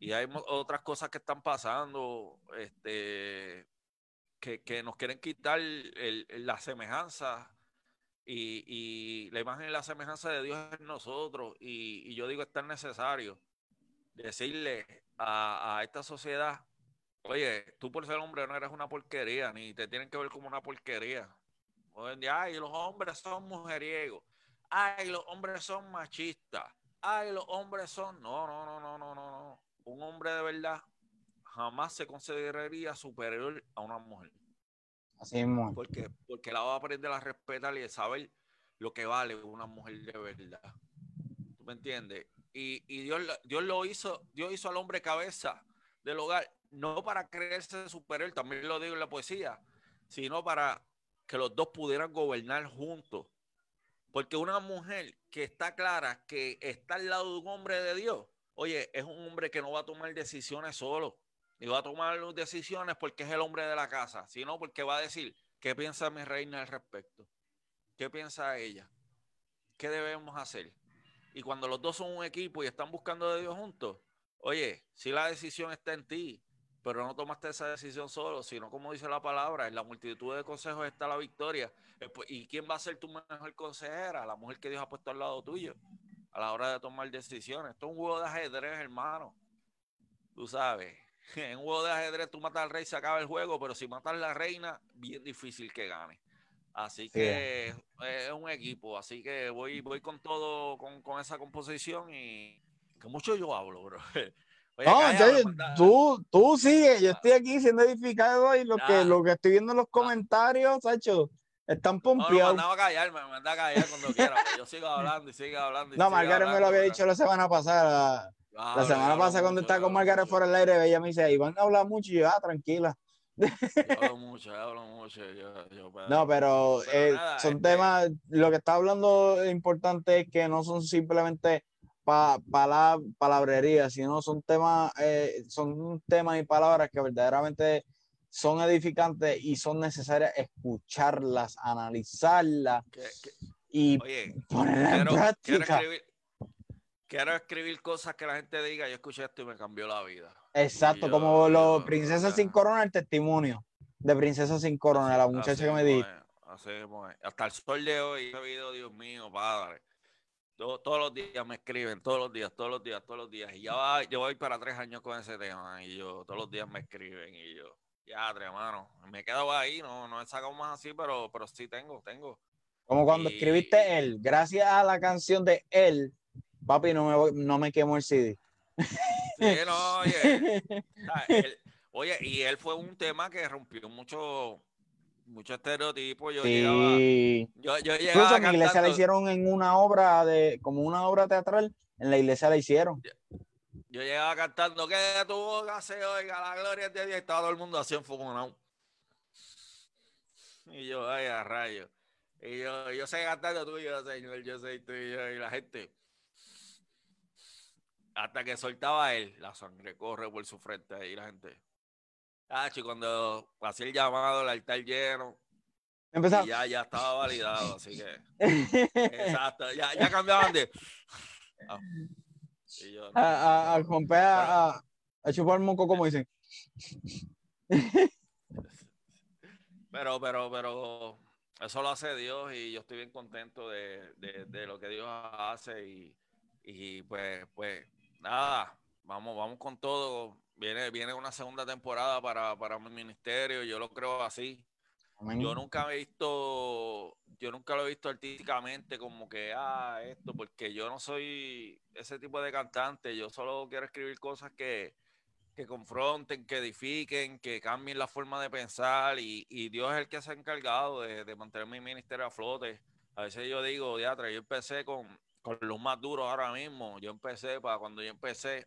S2: y, hay otras cosas que están pasando, este, que, nos quieren quitar el, la semejanza y, la imagen y la semejanza de Dios en nosotros. Y, yo digo, es tan necesario decirle a, a esta sociedad Oye, tú por ser hombre no eres una porquería, ni te tienen que ver como una porquería. ay, los hombres son mujeriegos. Ay, los hombres son machistas. Ay, los hombres son. No, no, no, no, no, no, no. Un hombre de verdad jamás se consideraría superior a una mujer.
S1: Así es,
S2: Porque, porque la va a aprender a respetar y a saber lo que vale una mujer de verdad. ¿Tú me entiendes? Y, y Dios, Dios lo hizo, Dios hizo al hombre cabeza del hogar no para creerse superior, también lo digo en la poesía, sino para que los dos pudieran gobernar juntos. Porque una mujer que está clara que está al lado de un hombre de Dios, oye, es un hombre que no va a tomar decisiones solo, ni va a tomar decisiones porque es el hombre de la casa, sino porque va a decir, ¿qué piensa mi reina al respecto? ¿Qué piensa ella? ¿Qué debemos hacer? Y cuando los dos son un equipo y están buscando de Dios juntos, oye, si la decisión está en ti, pero no tomaste esa decisión solo, sino como dice la palabra, en la multitud de consejos está la victoria. Eh, pues, ¿Y quién va a ser tu mejor consejera? La mujer que Dios ha puesto al lado tuyo a la hora de tomar decisiones. Esto es un juego de ajedrez, hermano. Tú sabes, en un juego de ajedrez tú matas al rey, se acaba el juego, pero si matas a la reina, bien difícil que gane. Así que es un equipo, así que voy, voy con todo, con, con esa composición y que mucho yo hablo, bro.
S1: no, tú, tú sigue, yo estoy aquí siendo edificado y lo que, lo que estoy viendo en los ah. comentarios, Sacho, están pompeados.
S2: No, me a callar, me manda a callar cuando quiera. yo sigo hablando y sigo hablando.
S1: no, Margaret me lo había dicho la semana pasada. La semana pasada cuando estaba con Margaret fuera del aire, ella me dice, Iván habla mucho y yo, ah, tranquila.
S2: Yo hablo mucho, hablo mucho.
S1: no, pero, eh, son este temas, lo que está hablando importante es que no son simplemente pa, palabrería, sino son temas, eh, son temas y palabras que verdaderamente son edificantes y son necesarias escucharlas, analizarlas y ponerlas en práctica.
S2: Quiero escribir, cosas que la gente diga, yo escuché esto y me cambió la vida.
S1: Exacto, como los Princesas sin Corona, el testimonio de Princesa sin Corona, la muchacha que me dijo.
S2: Hasta el sol de hoy he Dios mío, padre todos los días me escriben, todos los días, todos los días, todos los días. Y ya va, yo voy para tres años con ese tema. Y yo, todos los días me escriben. Y yo, ya, tres hermano. Me he quedado ahí, no, no he sacado más así, pero, pero sí tengo, tengo.
S1: Como cuando escribiste él, gracias a la canción de él, papi, no me, no me quemó el CD.
S2: Sí, no, oye. oye, y él fue un tema que rompió mucho mucho estereotipo. Yo llegaba. Yo, yo llegaba
S1: Incluso en la iglesia la hicieron en una obra de, como una obra teatral, en la iglesia la hicieron.
S2: Yo, llegaba cantando que tu boca se oiga la gloria de Dios y estaba todo el mundo así enfogonado. Y yo, ay, a rayo. Y yo, yo sé cantando tuyo, Señor, yo soy tuyo. Y la gente. Hasta que soltaba él, la sangre corre por su frente ahí la gente. Ah, y cuando hacía el llamado, el altar lleno, ya, ya estaba validado, así que. exacto, ya, ya cambiaban de.
S1: Ah. a, a, a, romper a, a, chupar moco, como dicen.
S2: Pero, pero, pero, eso lo hace Dios y yo estoy bien contento de, de, de lo que Dios hace y, y pues, pues, nada, vamos, vamos con todo. Viene, viene una segunda temporada para, para mi ministerio, yo lo creo así. Yo nunca he visto, yo nunca lo he visto artísticamente como que, ah, esto, porque yo no soy ese tipo de cantante, yo solo quiero escribir cosas que, que confronten, que edifiquen, que cambien la forma de pensar y, y Dios es el que se ha encargado de, de, mantener mi ministerio a flote. A veces yo digo, diatra, yo empecé con, con los más duros ahora mismo, yo empecé, para cuando yo empecé,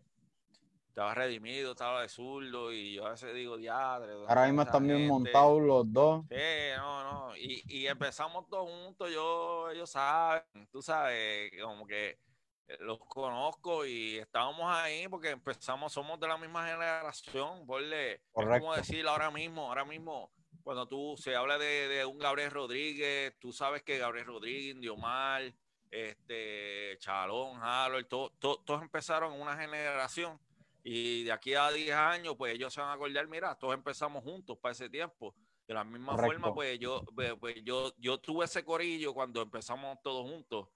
S2: estaba redimido, estaba de zurdo y yo a veces digo, diadre.
S1: Ahora mismo están bien montados los dos.
S2: Sí, no, no. Y, y, empezamos todos juntos, yo, ellos saben, tú sabes, como que los conozco y estábamos ahí porque empezamos, somos de la misma generación, porle, es como decir ahora mismo, ahora mismo, cuando tú se habla de, de un Gabriel Rodríguez, tú sabes que Gabriel Rodríguez, Diomar, este, Chalón, Harold, todos empezaron en una generación y de aquí a 10 años, pues ellos se van a acordar, mira, todos empezamos juntos para ese tiempo. De la misma forma, pues yo, pues, pues yo, yo tuve ese corillo cuando empezamos todos juntos.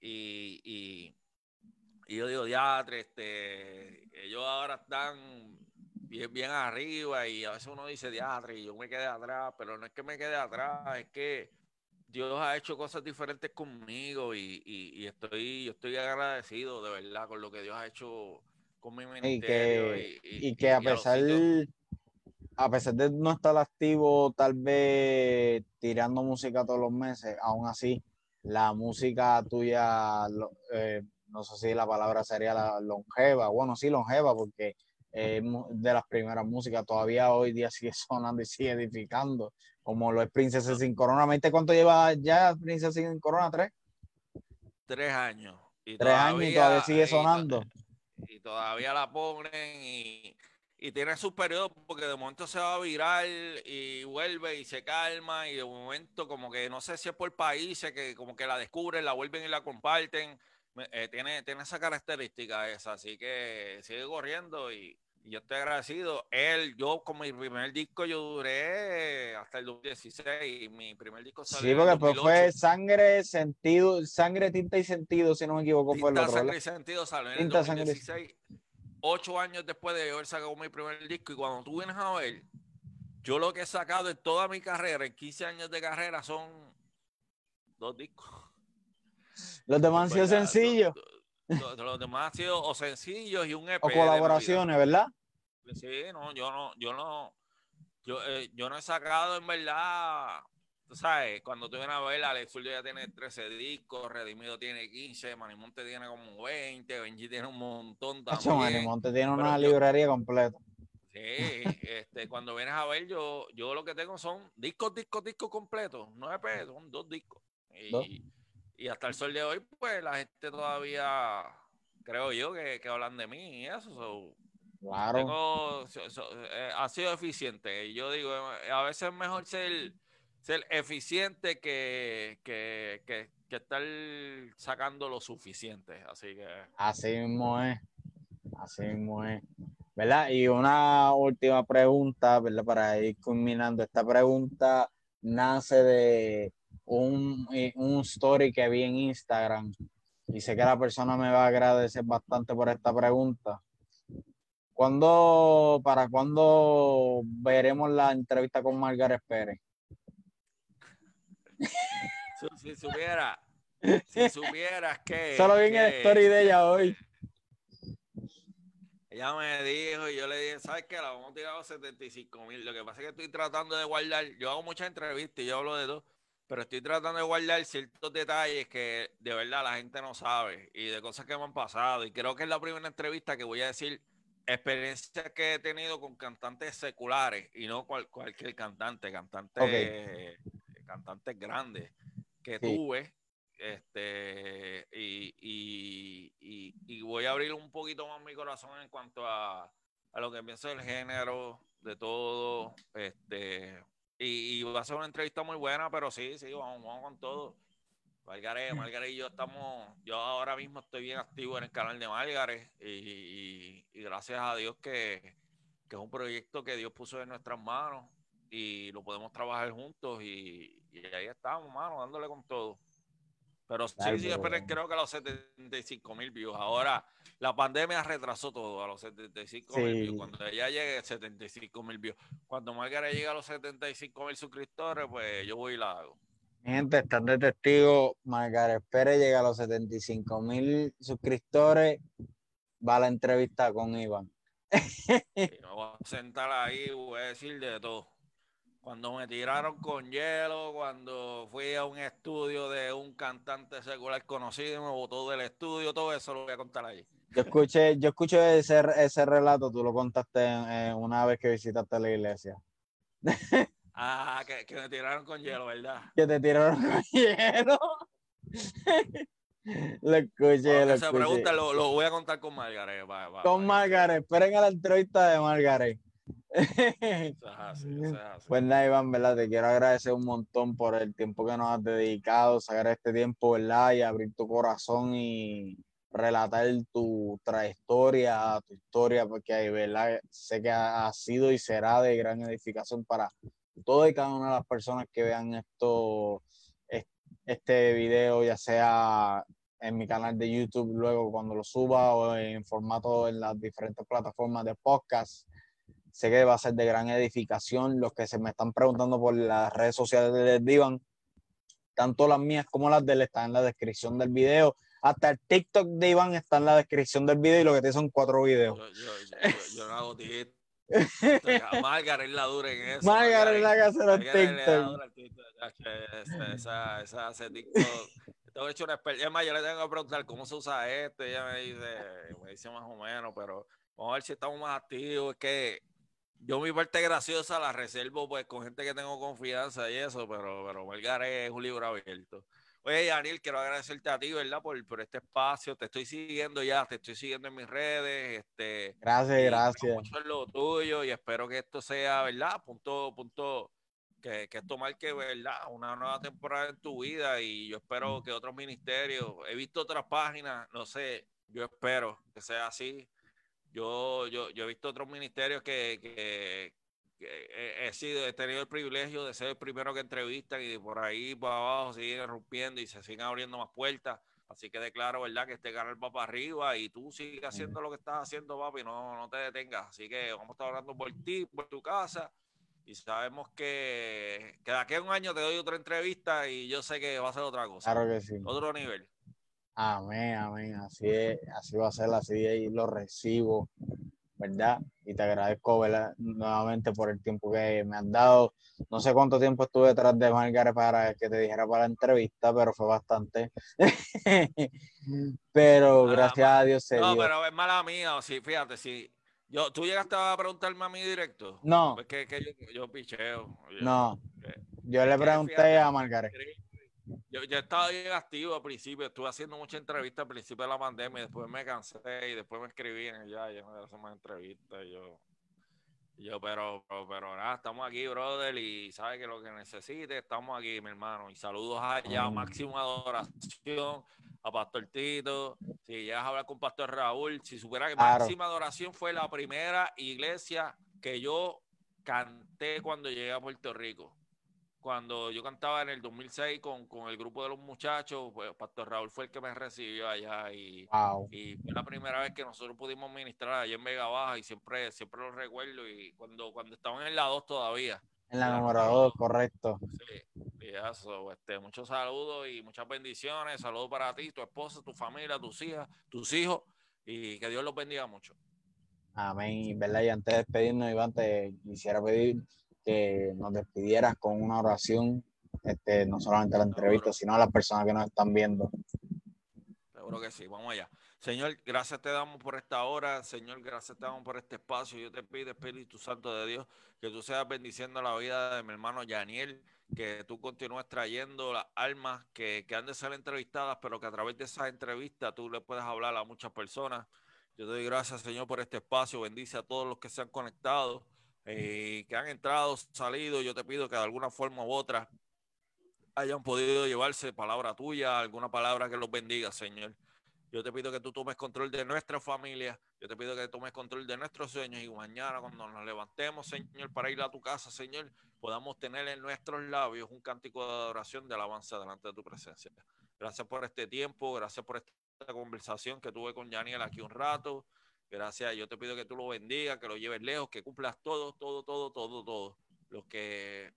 S2: Y, y, y yo digo, diatre, este, ellos ahora están bien, bien arriba y a veces uno dice, diatre, y yo me quedé atrás, pero no es que me quede atrás, es que Dios ha hecho cosas diferentes conmigo y, y, y estoy, yo estoy agradecido de verdad con lo que Dios ha hecho
S1: y que, y, que a pesar a pesar de no estar activo tal vez tirando música todos los meses, aún así la música tuya, eh, no sé si la palabra sería la longeva, bueno, sí, longeva, porque de las primeras músicas todavía hoy día sigue sonando y sigue edificando, como lo es Princesa Sin Corona. ¿Viste cuánto lleva ya Princesa Sin Corona? ¿Tres?
S2: Tres años.
S1: Tres años y todavía sigue sonando
S2: y todavía la ponen y, y tiene sus periodos porque de momento se va a virar y vuelve y se calma y de momento como que no sé si es por países que como que la descubren, la vuelven y la comparten. Eh, tiene, tiene esa característica esa, así que sigue corriendo y, yo estoy agradecido. Él, yo con mi primer disco yo duré hasta el 2016 y mi primer disco
S1: salió Sí, porque pues fue Sangre, Sentido, Sangre, Tinta y Sentido, si no me equivoco,
S2: fue el otro. Sangre y Sentido salió en el 2016, ocho años después de haber sacado mi primer disco y cuando tú vienes a ver, yo lo que he sacado en toda mi carrera, en 15 años de carrera, son dos discos.
S1: Los demás han sido sencillos.
S2: Los, demás han sido o sencillos y un EP.
S1: O colaboraciones, ¿verdad?
S2: Sí, no, yo no, yo no, yo, eh, yo no he sacado en verdad, tú sabes, cuando tú vienes a ver, Alex ya tiene 13 discos, Redimido tiene 15, Manimonte tiene como 20, Benji tiene un montón también.
S1: Manimonte tiene una librería completa.
S2: Sí, este, cuando vienes a ver, yo, yo lo que tengo son discos, discos, discos completos, no EP, son dos discos. Y, y hasta el sol de hoy, pues la gente todavía, creo yo, que, que hablan de mí y eso.
S1: Claro.
S2: Eh, ha sido eficiente. Yo digo, eh, a veces es mejor ser, ser eficiente que, que, que, estar sacando lo suficiente. Así que.
S1: Así mismo es. Así mismo es. ¿Verdad? Y una última pregunta, ¿verdad? Para ir culminando. Esta pregunta nace de un, un story que vi en Instagram y sé que la persona me va a agradecer bastante por esta pregunta ¿Cuándo, para cuándo veremos la entrevista con Margaret Pérez?
S2: Si, supiera, si supieras que.
S1: Solo vi el story de ella hoy.
S2: Ella me dijo y yo le dije, ¿sabes qué? La vamos a tirar a 75 mil. Lo que pasa es que estoy tratando de guardar. Yo hago muchas entrevistas y yo hablo de todo, pero estoy tratando de guardar ciertos detalles que de verdad la gente no sabe y de cosas que me han pasado. Y creo que es la primera entrevista que voy a decir experiencia que he tenido con cantantes seculares y no cualquier cantante, cantantes, cantantes grandes que tuve Este, y, y, y, voy a abrir un poquito más mi corazón en cuanto a, a lo que pienso del género, de todo. Este, y, va a ser una entrevista muy buena, pero sí, sí, vamos, vamos con todo. Margaret, Margaret y yo estamos, yo ahora mismo estoy bien activo en el canal de Margaret y, y, gracias a Dios que, que, es un proyecto que Dios puso en nuestras manos y lo podemos trabajar juntos y, ahí estamos, mano, dándole con todo. Pero sí, sí, creo que a los 75 mil views. Ahora, la pandemia retrasó todo a los 75 mil views. Cuando ella llegue a 75 mil views. Cuando Margaret llegue a los 75 mil suscriptores, pues yo voy y la hago.
S1: Gente, están de testigo. Margaret Pérez llega a los 75 mil suscriptores. Va a la entrevista con Iván.
S2: me voy a sentar ahí y voy a decir de todo. Cuando me tiraron con hielo, cuando fui a un estudio de un cantante secular conocido y me botó del estudio, todo eso lo voy a contar ahí.
S1: Yo escuché, yo escuché ese, ese relato, tú lo contaste una vez que visitaste la iglesia.
S2: Ah, que, que, me tiraron con hielo, ¿verdad?
S1: Que te tiraron con hielo. lo escuché, lo
S2: esa pregunta lo, lo, voy a contar con Margaret.
S1: con Margaret, esperen a la entrevista de Margaret. Pues nada, Iván, ¿verdad? Te quiero agradecer un montón por el tiempo que nos has dedicado, sacar este tiempo, ¿verdad? Y abrir tu corazón y relatar tu trayectoria, tu historia, porque, ¿verdad? Sé que ha sido y será de gran edificación para todo y cada una de las personas que vean esto, este video, ya sea en mi canal de YouTube luego cuando lo suba o en formato en las diferentes plataformas de podcast sé que va a ser de gran edificación. Los que se me están preguntando por las redes sociales de Divan, tanto las mías como las de él están en la descripción del video. Hasta el TikTok de Iván está en la descripción del video y lo que tiene son cuatro videos.
S2: Yo, no hago TikTok. Margaret la dura en eso.
S1: Margaret la que hace los TikTok.
S2: Esa, esa hace TikTok. Tengo hecho una experiencia. más, yo le tengo que preguntar cómo se usa esto. Ella me dice, me dice más o menos, pero vamos a ver si estamos más activos. Es que yo mi parte graciosa la reservo pues con gente que tengo confianza y eso, pero, pero Margaré es un libro abierto. Oye, Daniel, quiero agradecerte a ti, ¿verdad? Por, por este espacio. Te estoy siguiendo ya, te estoy siguiendo en mis redes. Este,
S1: gracias, gracias.
S2: Mucho en lo tuyo y espero que esto sea, ¿verdad? Punto, punto, que, que esto marque, ¿verdad? Una nueva temporada en tu vida y yo espero que otros ministerios, he visto otras páginas, no sé, yo espero que sea así yo, yo, yo he visto otros ministerios que, que, he, sido, he tenido el privilegio de ser el primero que entrevistan y por ahí para abajo siguen rompiendo y se siguen abriendo más puertas. Así que declaro, ¿verdad? Que este canal va para arriba y tú sigues haciendo lo que estás haciendo, papi, no, no te detengas. Así que vamos a estar hablando por ti, por tu casa. Y sabemos que, que de aquí a un año te doy otra entrevista y yo sé que va a ser otra cosa.
S1: Claro que sí.
S2: Otro nivel.
S1: Amén, amén. Así es, así va a ser, así y lo recibo, ¿verdad? Y te agradezco, ¿verdad? Nuevamente por el tiempo que me han dado. No sé cuánto tiempo estuve detrás de Margaret para que te dijera para la entrevista, pero fue bastante. pero gracias a Dios
S2: se No, pero es mala mía, sí, fíjate, si yo, ¿tú llegaste a preguntarme a mí directo?
S1: No.
S2: Es que, yo, picheo.
S1: no. yo le pregunté a Margaret.
S2: Yo, yo estaba bien activo al principio, estuve haciendo muchas entrevistas al principio de la pandemia, y después me cansé y después me escribían y ya, ya no hacer más entrevistas. Y yo, yo pero, pero, nada, estamos aquí, brother, y sabe que lo que necesite, estamos aquí, mi hermano. Y saludos allá, máxima adoración a Pastor Tito. Si llegas a hablar con Pastor Raúl, si supiera que máxima adoración fue la primera iglesia que yo canté cuando llegué a Puerto Rico cuando yo cantaba en el 2006 con, con, el grupo de los muchachos, pues Pastor Raúl fue el que me recibió allá y, y fue la primera vez que nosotros pudimos ministrar allá en Vega Baja y siempre, siempre lo recuerdo y cuando, cuando estaban en la 2 todavía.
S1: En la número 2, correcto.
S2: Sí, y eso, este, muchos saludos y muchas bendiciones, saludos para ti, tu esposa, tu familia, tus hijas, tus hijos y que Dios los bendiga mucho.
S1: Amén, ¿verdad? Y antes de despedirnos, Iván, te quisiera pedir que nos despidieras con una oración, este, no solamente a la entrevista, sino a las personas que nos están viendo.
S2: Seguro que sí, vamos allá. Señor, gracias te damos por esta hora. Señor, gracias te damos por este espacio. Yo te pido, Espíritu Santo de Dios, que tú seas bendiciendo la vida de mi hermano Yaniel, que tú continúes trayendo las almas que, que han de ser entrevistadas, pero que a través de esas entrevistas tú le puedas hablar a muchas personas. Yo te doy gracias, Señor, por este espacio. Bendice a todos los que se han conectado, eh, que han entrado, salido. Yo te pido que de alguna forma u otra hayan podido llevarse palabra tuya, alguna palabra que los bendiga, Señor. Yo te pido que tú tomes control de nuestra familia. Yo te pido que tomes control de nuestros sueños y mañana cuando nos levantemos, Señor, para ir a tu casa, Señor, podamos tener en nuestros labios un cántico de adoración, de alabanza delante de tu presencia. Gracias por este tiempo, gracias por esta conversación que tuve con Daniel aquí un rato. Gracias, yo te pido que tú lo bendigas, que lo lleves lejos, que cumplas todo, todo, todo, todo, todo lo que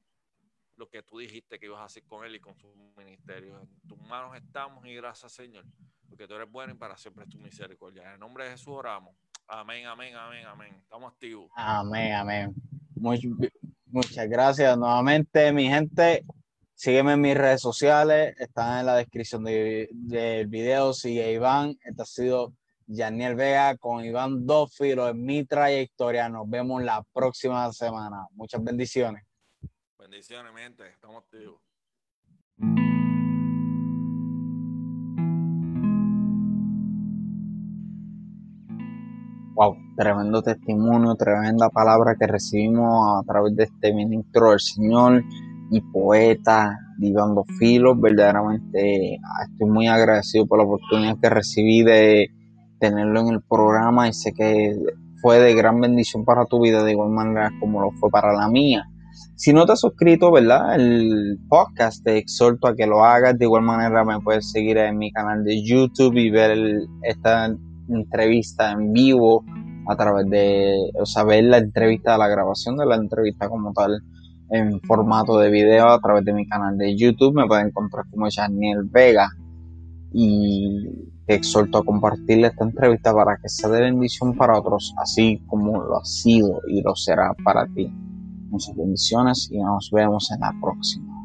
S2: lo que tú dijiste que ibas a hacer con él y con su ministerio. En tus manos estamos y gracias, Señor, porque tú eres bueno y para siempre es tu misericordia. En el nombre de Jesús oramos. Amén, amén, amén, amén. Estamos activos.
S1: Amén, amén. muchas gracias nuevamente, mi gente. Sígueme en mis redes sociales, están en la descripción del video. Sigue Iván. Este ha sido Yaniel Vega con Iván Dófilo en mi trayectoria. Nos vemos la próxima semana. Muchas bendiciones.
S2: Bendiciones, mente. Estamos activos.
S1: Wow, tremendo testimonio, tremenda palabra que recibimos a través de este ministro del Señor y poeta Divando Filo. Verdaderamente estoy muy agradecido por la oportunidad que recibí de tenerlo en el programa y sé que fue de gran bendición para tu vida, de igual manera como lo fue para la mía. Si no te has suscrito, ¿verdad? El podcast te exhorto a que lo hagas. De igual manera me puedes seguir en mi canal de YouTube y ver esta entrevista en vivo a través de, o sea, ver la entrevista, la grabación de la entrevista como tal en formato de video a través de mi canal de YouTube. Me pueden encontrar como Daniel Vega y te exhorto a compartirle esta entrevista para que sea de bendición para otros, así como lo ha sido y lo será para ti. Muchas bendiciones y nos vemos en la próxima.